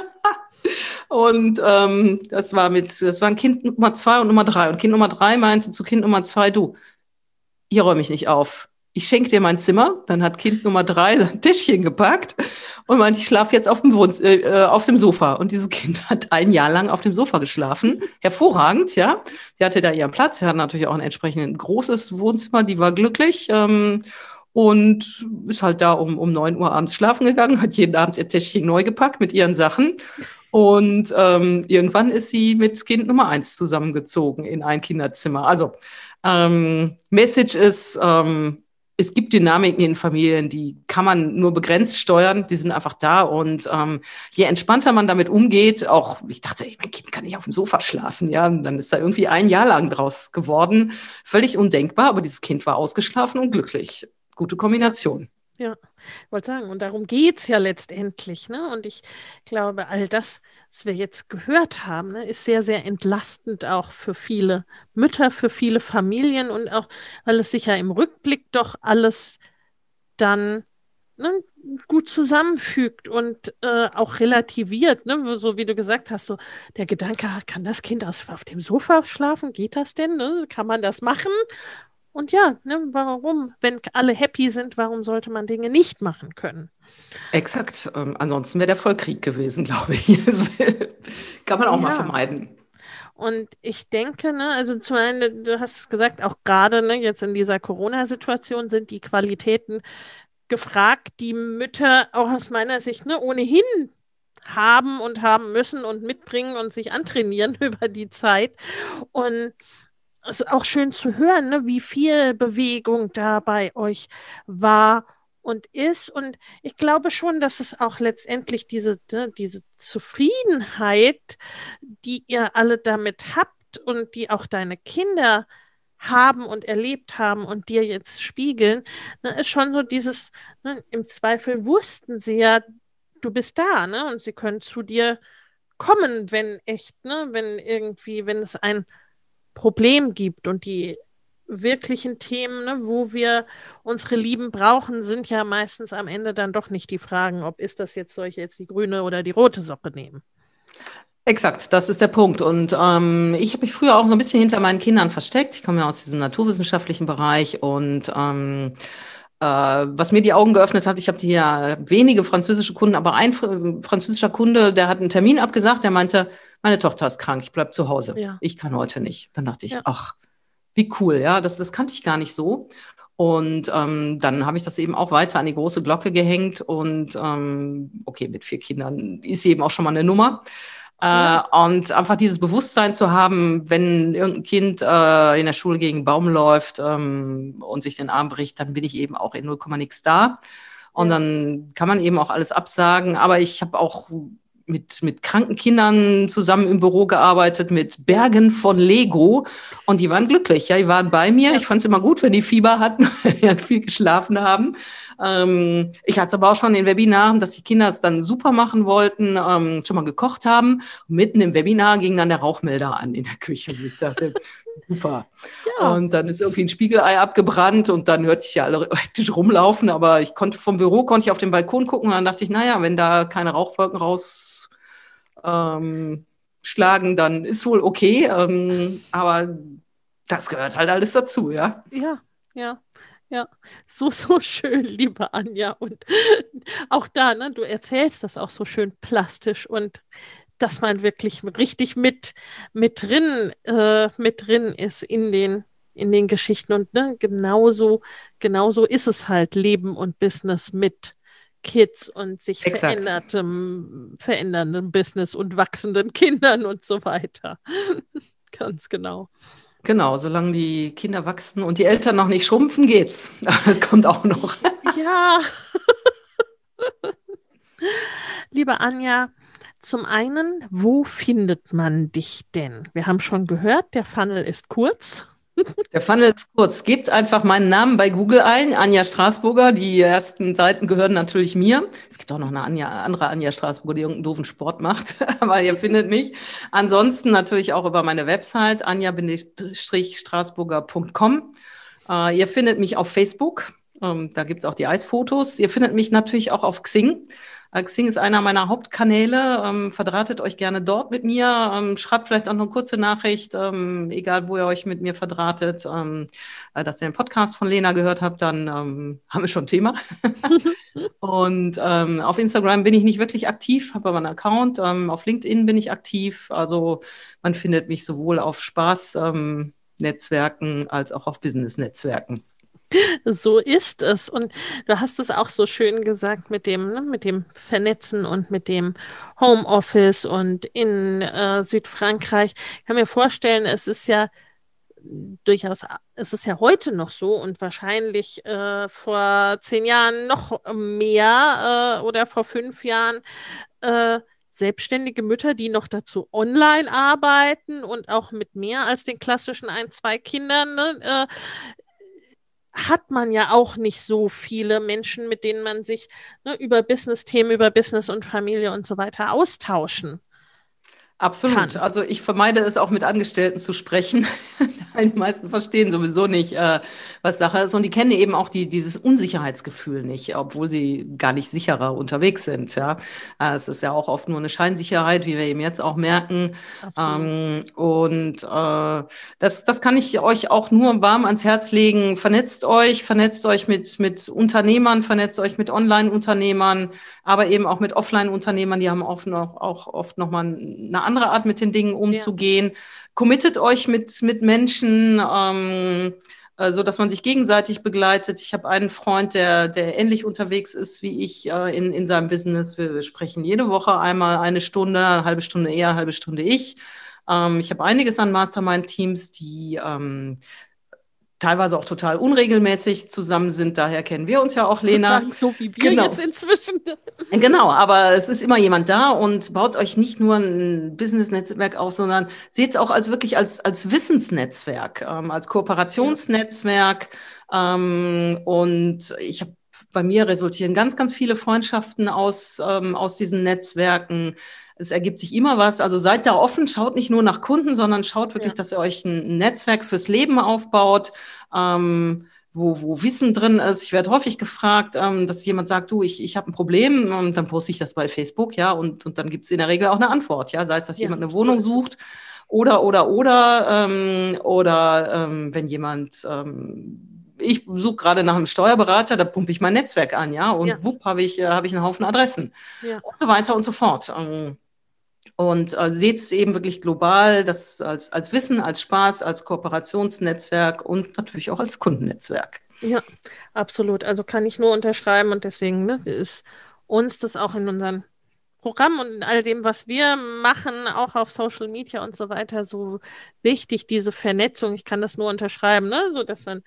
Und ähm, das war mit, das waren Kind Nummer zwei und Nummer drei. Und Kind Nummer drei meinte zu Kind Nummer zwei, du, hier räume ich nicht auf. Ich schenke dir mein Zimmer. Dann hat Kind Nummer drei sein Tischchen gepackt und meinte, ich schlafe jetzt auf dem, Wohn äh, äh, auf dem Sofa. Und dieses Kind hat ein Jahr lang auf dem Sofa geschlafen. Hervorragend, ja. Sie hatte da ihren Platz. Sie hat natürlich auch ein entsprechend großes Wohnzimmer. Die war glücklich. Ähm, und ist halt da um, um 9 Uhr abends schlafen gegangen, hat jeden Abend ihr Täschchen neu gepackt mit ihren Sachen. Und ähm, irgendwann ist sie mit Kind Nummer eins zusammengezogen in ein Kinderzimmer. Also ähm, Message ist, ähm, es gibt Dynamiken in Familien, die kann man nur begrenzt steuern, die sind einfach da und ähm, je entspannter man damit umgeht, auch ich dachte, mein Kind kann nicht auf dem Sofa schlafen, ja, und dann ist da irgendwie ein Jahr lang draus geworden, völlig undenkbar, aber dieses Kind war ausgeschlafen und glücklich gute Kombination. Ja, ich wollte sagen, und darum geht es ja letztendlich. Ne? Und ich glaube, all das, was wir jetzt gehört haben, ne, ist sehr, sehr entlastend auch für viele Mütter, für viele Familien und auch, weil es sich ja im Rückblick doch alles dann ne, gut zusammenfügt und äh, auch relativiert, ne? so wie du gesagt hast, so der Gedanke, kann das Kind auf dem Sofa schlafen? Geht das denn? Ne? Kann man das machen? Und ja, ne, warum? Wenn alle happy sind, warum sollte man Dinge nicht machen können? Exakt. Ähm, ansonsten wäre der Vollkrieg gewesen, glaube ich. kann man auch ja. mal vermeiden. Und ich denke, ne, also zum einen, du hast es gesagt, auch gerade ne, jetzt in dieser Corona-Situation sind die Qualitäten gefragt, die Mütter auch aus meiner Sicht ne, ohnehin haben und haben müssen und mitbringen und sich antrainieren über die Zeit. Und ist auch schön zu hören, ne, wie viel Bewegung da bei euch war und ist. Und ich glaube schon, dass es auch letztendlich diese, ne, diese Zufriedenheit, die ihr alle damit habt und die auch deine Kinder haben und erlebt haben und dir jetzt spiegeln, ne, ist schon so dieses, ne, im Zweifel wussten sie ja, du bist da, ne? Und sie können zu dir kommen, wenn echt, ne, wenn irgendwie, wenn es ein Problem gibt und die wirklichen Themen, ne, wo wir unsere Lieben brauchen, sind ja meistens am Ende dann doch nicht die Fragen, ob ist das jetzt, soll ich jetzt die grüne oder die rote Socke nehmen. Exakt, das ist der Punkt. Und ähm, ich habe mich früher auch so ein bisschen hinter meinen Kindern versteckt. Ich komme ja aus diesem naturwissenschaftlichen Bereich und ähm, äh, was mir die Augen geöffnet hat, ich habe hier wenige französische Kunden, aber ein französischer Kunde, der hat einen Termin abgesagt, der meinte, meine Tochter ist krank, ich bleib zu Hause. Ja. Ich kann heute nicht. Dann dachte ich, ja. ach, wie cool, ja, das, das kannte ich gar nicht so. Und ähm, dann habe ich das eben auch weiter an die große Glocke gehängt. Und ähm, okay, mit vier Kindern ist sie eben auch schon mal eine Nummer. Äh, und einfach dieses Bewusstsein zu haben, wenn irgendein Kind äh, in der Schule gegen einen Baum läuft ähm, und sich den Arm bricht, dann bin ich eben auch in 0, nix da. Und dann kann man eben auch alles absagen. Aber ich habe auch mit, mit kranken Kindern zusammen im Büro gearbeitet, mit Bergen von Lego. Und die waren glücklich. Ja, die waren bei mir. Ich fand es immer gut, wenn die Fieber hatten, die viel geschlafen haben. Ähm, ich hatte es aber auch schon in Webinaren, dass die Kinder es dann super machen wollten, ähm, schon mal gekocht haben. Und mitten im Webinar ging dann der Rauchmelder an in der Küche. Und ich dachte, super. Ja. Und dann ist irgendwie ein Spiegelei abgebrannt und dann hörte ich ja alle hektisch rumlaufen. Aber ich konnte vom Büro, konnte ich auf den Balkon gucken und dann dachte ich, naja, wenn da keine Rauchwolken raus ähm, schlagen, dann ist wohl okay. Ähm, aber das gehört halt alles dazu, ja. Ja, ja. Ja, so, so schön, liebe Anja. Und auch da, ne, du erzählst das auch so schön plastisch und dass man wirklich richtig mit, mit drin, äh, mit drin ist in den, in den Geschichten. Und ne, genauso, genauso ist es halt Leben und Business mit Kids und sich verändertem, veränderndem Business und wachsenden Kindern und so weiter. Ganz genau. Genau, solange die Kinder wachsen und die Eltern noch nicht schrumpfen, geht's. Aber es kommt auch noch. Ja. Liebe Anja, zum einen, wo findet man dich denn? Wir haben schon gehört, der Funnel ist kurz. Der Funnel ist kurz. Gebt einfach meinen Namen bei Google ein, Anja Straßburger. Die ersten Seiten gehören natürlich mir. Es gibt auch noch eine Anja, andere Anja Straßburger, die irgendeinen doofen Sport macht, aber ihr findet mich. Ansonsten natürlich auch über meine Website anja-straßburger.com. Äh, ihr findet mich auf Facebook. Ähm, da gibt es auch die Eisfotos. Ihr findet mich natürlich auch auf Xing. Xing ist einer meiner Hauptkanäle. Ähm, verdrahtet euch gerne dort mit mir. Ähm, schreibt vielleicht auch eine kurze Nachricht, ähm, egal wo ihr euch mit mir verdrahtet. Ähm, äh, dass ihr den Podcast von Lena gehört habt, dann ähm, haben wir schon ein Thema. und ähm, auf Instagram bin ich nicht wirklich aktiv, habe aber einen Account. auf LinkedIn bin ich aktiv. Also man findet mich sowohl auf Spaß-Netzwerken als auch auf Business-Netzwerken. So ist es. Und du hast es auch so schön gesagt mit dem, ne, mit dem Vernetzen und mit dem Homeoffice und in äh, Südfrankreich. Ich kann mir vorstellen, es ist ja durchaus, es ist ja heute noch so und wahrscheinlich äh, vor zehn Jahren noch mehr äh, oder vor fünf Jahren äh, selbstständige Mütter, die noch dazu online arbeiten und auch mit mehr als den klassischen ein, zwei Kindern ne, äh, hat man ja auch nicht so viele Menschen, mit denen man sich ne, über Business-Themen, über Business und Familie und so weiter austauschen. Absolut. Kann. Also ich vermeide es auch mit Angestellten zu sprechen. die meisten verstehen sowieso nicht, äh, was Sache ist. Und die kennen eben auch die, dieses Unsicherheitsgefühl nicht, obwohl sie gar nicht sicherer unterwegs sind. Ja, äh, es ist ja auch oft nur eine Scheinsicherheit, wie wir eben jetzt auch merken. Ähm, und äh, das, das kann ich euch auch nur warm ans Herz legen. Vernetzt euch, vernetzt euch mit, mit Unternehmern, vernetzt euch mit Online-Unternehmern, aber eben auch mit Offline-Unternehmern. Die haben oft noch, auch oft nochmal eine andere Art, mit den Dingen umzugehen. Ja. Committet euch mit, mit Menschen, ähm, äh, so dass man sich gegenseitig begleitet. Ich habe einen Freund, der, der ähnlich unterwegs ist wie ich äh, in, in seinem Business. Wir, wir, sprechen jede Woche einmal eine Stunde, eine halbe Stunde er, eine halbe Stunde ich. Ähm, ich habe einiges an Mastermind-Teams, die ähm, teilweise auch total unregelmäßig zusammen sind. Daher kennen wir uns ja auch, Lena. Sagen, so wie wir genau. jetzt inzwischen. Genau, aber es ist immer jemand da und baut euch nicht nur ein Business-Netzwerk auf, sondern seht es auch als wirklich als, als Wissensnetzwerk, ähm, als Kooperationsnetzwerk. Ähm, und ich habe bei mir resultieren ganz, ganz viele Freundschaften aus, ähm, aus diesen Netzwerken es ergibt sich immer was. Also seid da offen, schaut nicht nur nach Kunden, sondern schaut wirklich, ja. dass ihr euch ein Netzwerk fürs Leben aufbaut. Ähm, wo, wo Wissen drin ist. Ich werde häufig gefragt, ähm, dass jemand sagt, du, ich, ich habe ein Problem und dann poste ich das bei Facebook, ja, und, und dann gibt es in der Regel auch eine Antwort, ja, sei es, dass ja. jemand eine Wohnung sucht oder, oder, oder, ähm, oder ähm, wenn jemand ähm, ich suche gerade nach einem Steuerberater, da pumpe ich mein Netzwerk an, ja, und ja. wupp habe ich, äh, hab ich einen Haufen Adressen ja. und so weiter und so fort. Und äh, seht es eben wirklich global, das als, als Wissen, als Spaß, als Kooperationsnetzwerk und natürlich auch als Kundennetzwerk. Ja, absolut. Also kann ich nur unterschreiben und deswegen ne, ist uns das auch in unseren Programmen und in all dem, was wir machen, auch auf Social Media und so weiter, so wichtig, diese Vernetzung. Ich kann das nur unterschreiben, ne? so dass man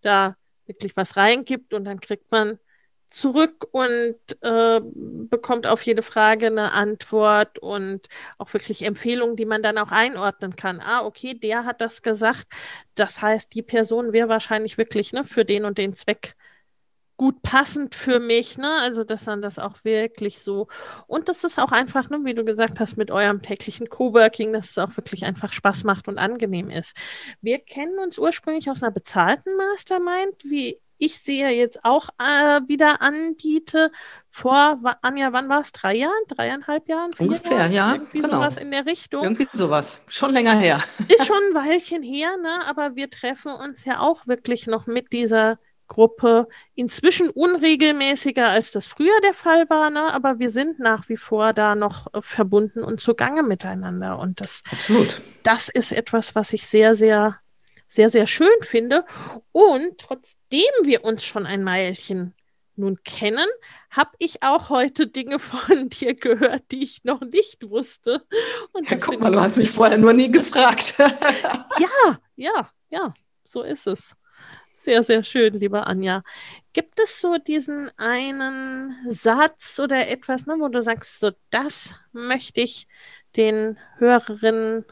da wirklich was reingibt und dann kriegt man zurück und äh, bekommt auf jede Frage eine Antwort und auch wirklich Empfehlungen, die man dann auch einordnen kann. Ah, okay, der hat das gesagt. Das heißt, die Person wäre wahrscheinlich wirklich ne, für den und den Zweck gut passend für mich, ne? Also, dass dann das auch wirklich so und dass es auch einfach, ne, wie du gesagt hast, mit eurem täglichen Coworking, dass es auch wirklich einfach Spaß macht und angenehm ist. Wir kennen uns ursprünglich aus einer bezahlten Mastermind, wie ich sie ja jetzt auch äh, wieder anbiete. Vor, Anja, wann war es? Drei Jahren? Dreieinhalb Jahren? Ungefähr, Jahren? ja. Irgendwie genau. sowas in der Richtung. Irgendwie sowas. Schon länger her. Ist schon ein Weilchen her, ne? Aber wir treffen uns ja auch wirklich noch mit dieser Gruppe. Inzwischen unregelmäßiger, als das früher der Fall war, ne? aber wir sind nach wie vor da noch äh, verbunden und zugange miteinander. Und das, Absolut. das ist etwas, was ich sehr, sehr sehr, sehr schön finde. Und trotzdem wir uns schon ein Meilchen nun kennen, habe ich auch heute Dinge von dir gehört, die ich noch nicht wusste. Und ja, guck mal, du hast mich vorher nur nie gefragt. ja, ja, ja, so ist es. Sehr, sehr schön, liebe Anja. Gibt es so diesen einen Satz oder etwas, ne, wo du sagst, so das möchte ich den Hörerinnen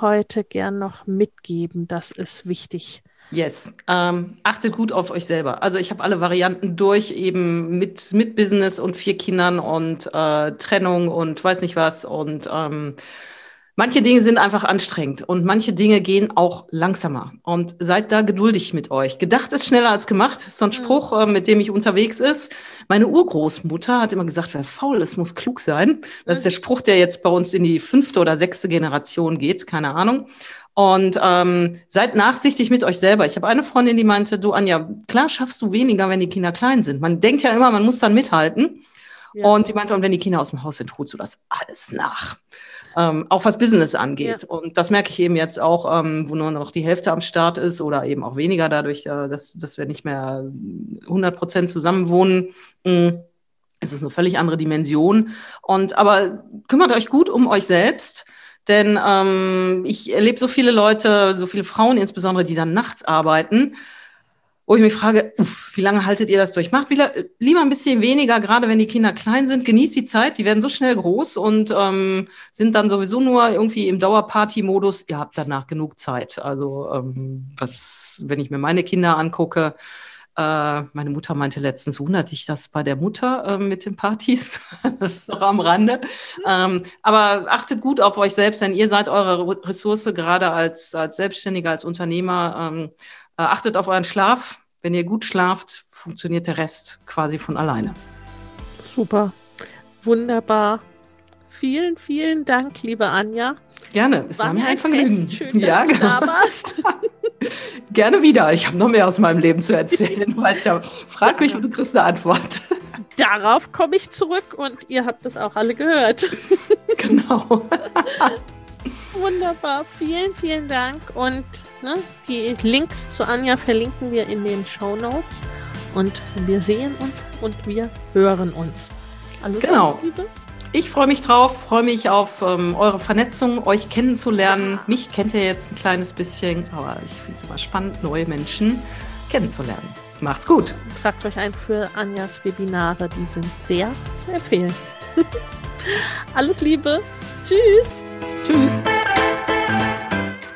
heute gern noch mitgeben? Das ist wichtig. Yes. Ähm, achtet gut auf euch selber. Also ich habe alle Varianten durch, eben mit, mit Business und vier Kindern und äh, Trennung und weiß nicht was. Und ähm, Manche Dinge sind einfach anstrengend und manche Dinge gehen auch langsamer. Und seid da geduldig mit euch. Gedacht ist schneller als gemacht. So ein mhm. Spruch, äh, mit dem ich unterwegs ist. Meine Urgroßmutter hat immer gesagt, wer faul ist, muss klug sein. Das ist der Spruch, der jetzt bei uns in die fünfte oder sechste Generation geht. Keine Ahnung. Und ähm, seid nachsichtig mit euch selber. Ich habe eine Freundin, die meinte, du Anja, klar schaffst du weniger, wenn die Kinder klein sind. Man denkt ja immer, man muss dann mithalten. Ja. Und sie meinte, und wenn die Kinder aus dem Haus sind, holst du das alles nach ähm, auch was Business angeht. Ja. Und das merke ich eben jetzt auch, ähm, wo nur noch die Hälfte am Start ist oder eben auch weniger dadurch, äh, dass, dass wir nicht mehr 100 Prozent zusammen wohnen. Mm, es ist eine völlig andere Dimension. Und aber kümmert euch gut um euch selbst. Denn ähm, ich erlebe so viele Leute, so viele Frauen insbesondere, die dann nachts arbeiten wo ich mich frage, uff, wie lange haltet ihr das durch? Macht wieder, lieber ein bisschen weniger, gerade wenn die Kinder klein sind. Genießt die Zeit, die werden so schnell groß und ähm, sind dann sowieso nur irgendwie im Dauerparty-Modus. Ihr habt danach genug Zeit. Also ähm, was, wenn ich mir meine Kinder angucke, Äh, meine Mutter meinte letztens, wundert dich das bei der Mutter äh, mit den Partys? das ist noch am Rande. Ähm, aber achtet gut auf euch selbst, denn ihr seid eure Ressource, gerade als, als Selbstständiger, als Unternehmer. Ähm, äh, achtet auf euren Schlaf. Wenn ihr gut schlaft, funktioniert der Rest quasi von alleine. Super. Wunderbar. Vielen, vielen Dank, liebe Anja. Gerne, es war, war mir ein Vergnügen. Schön, dass ja, du genau. da warst. Gerne wieder. Ich habe noch mehr aus meinem Leben zu erzählen. Du weißt ja, frag mich und du kriegst eine Antwort. Darauf komme ich zurück und ihr habt das auch alle gehört. Genau. Wunderbar. Vielen, vielen Dank. Und ne, die Links zu Anja verlinken wir in den Show Notes. Und wir sehen uns und wir hören uns. Alles genau. Liebe. Ich freue mich drauf, freue mich auf ähm, eure Vernetzung, euch kennenzulernen. Mich kennt ihr jetzt ein kleines bisschen, aber ich finde es immer spannend, neue Menschen kennenzulernen. Macht's gut. Tragt euch ein für Anjas Webinare, die sind sehr zu empfehlen. Alles Liebe. Tschüss. Tschüss.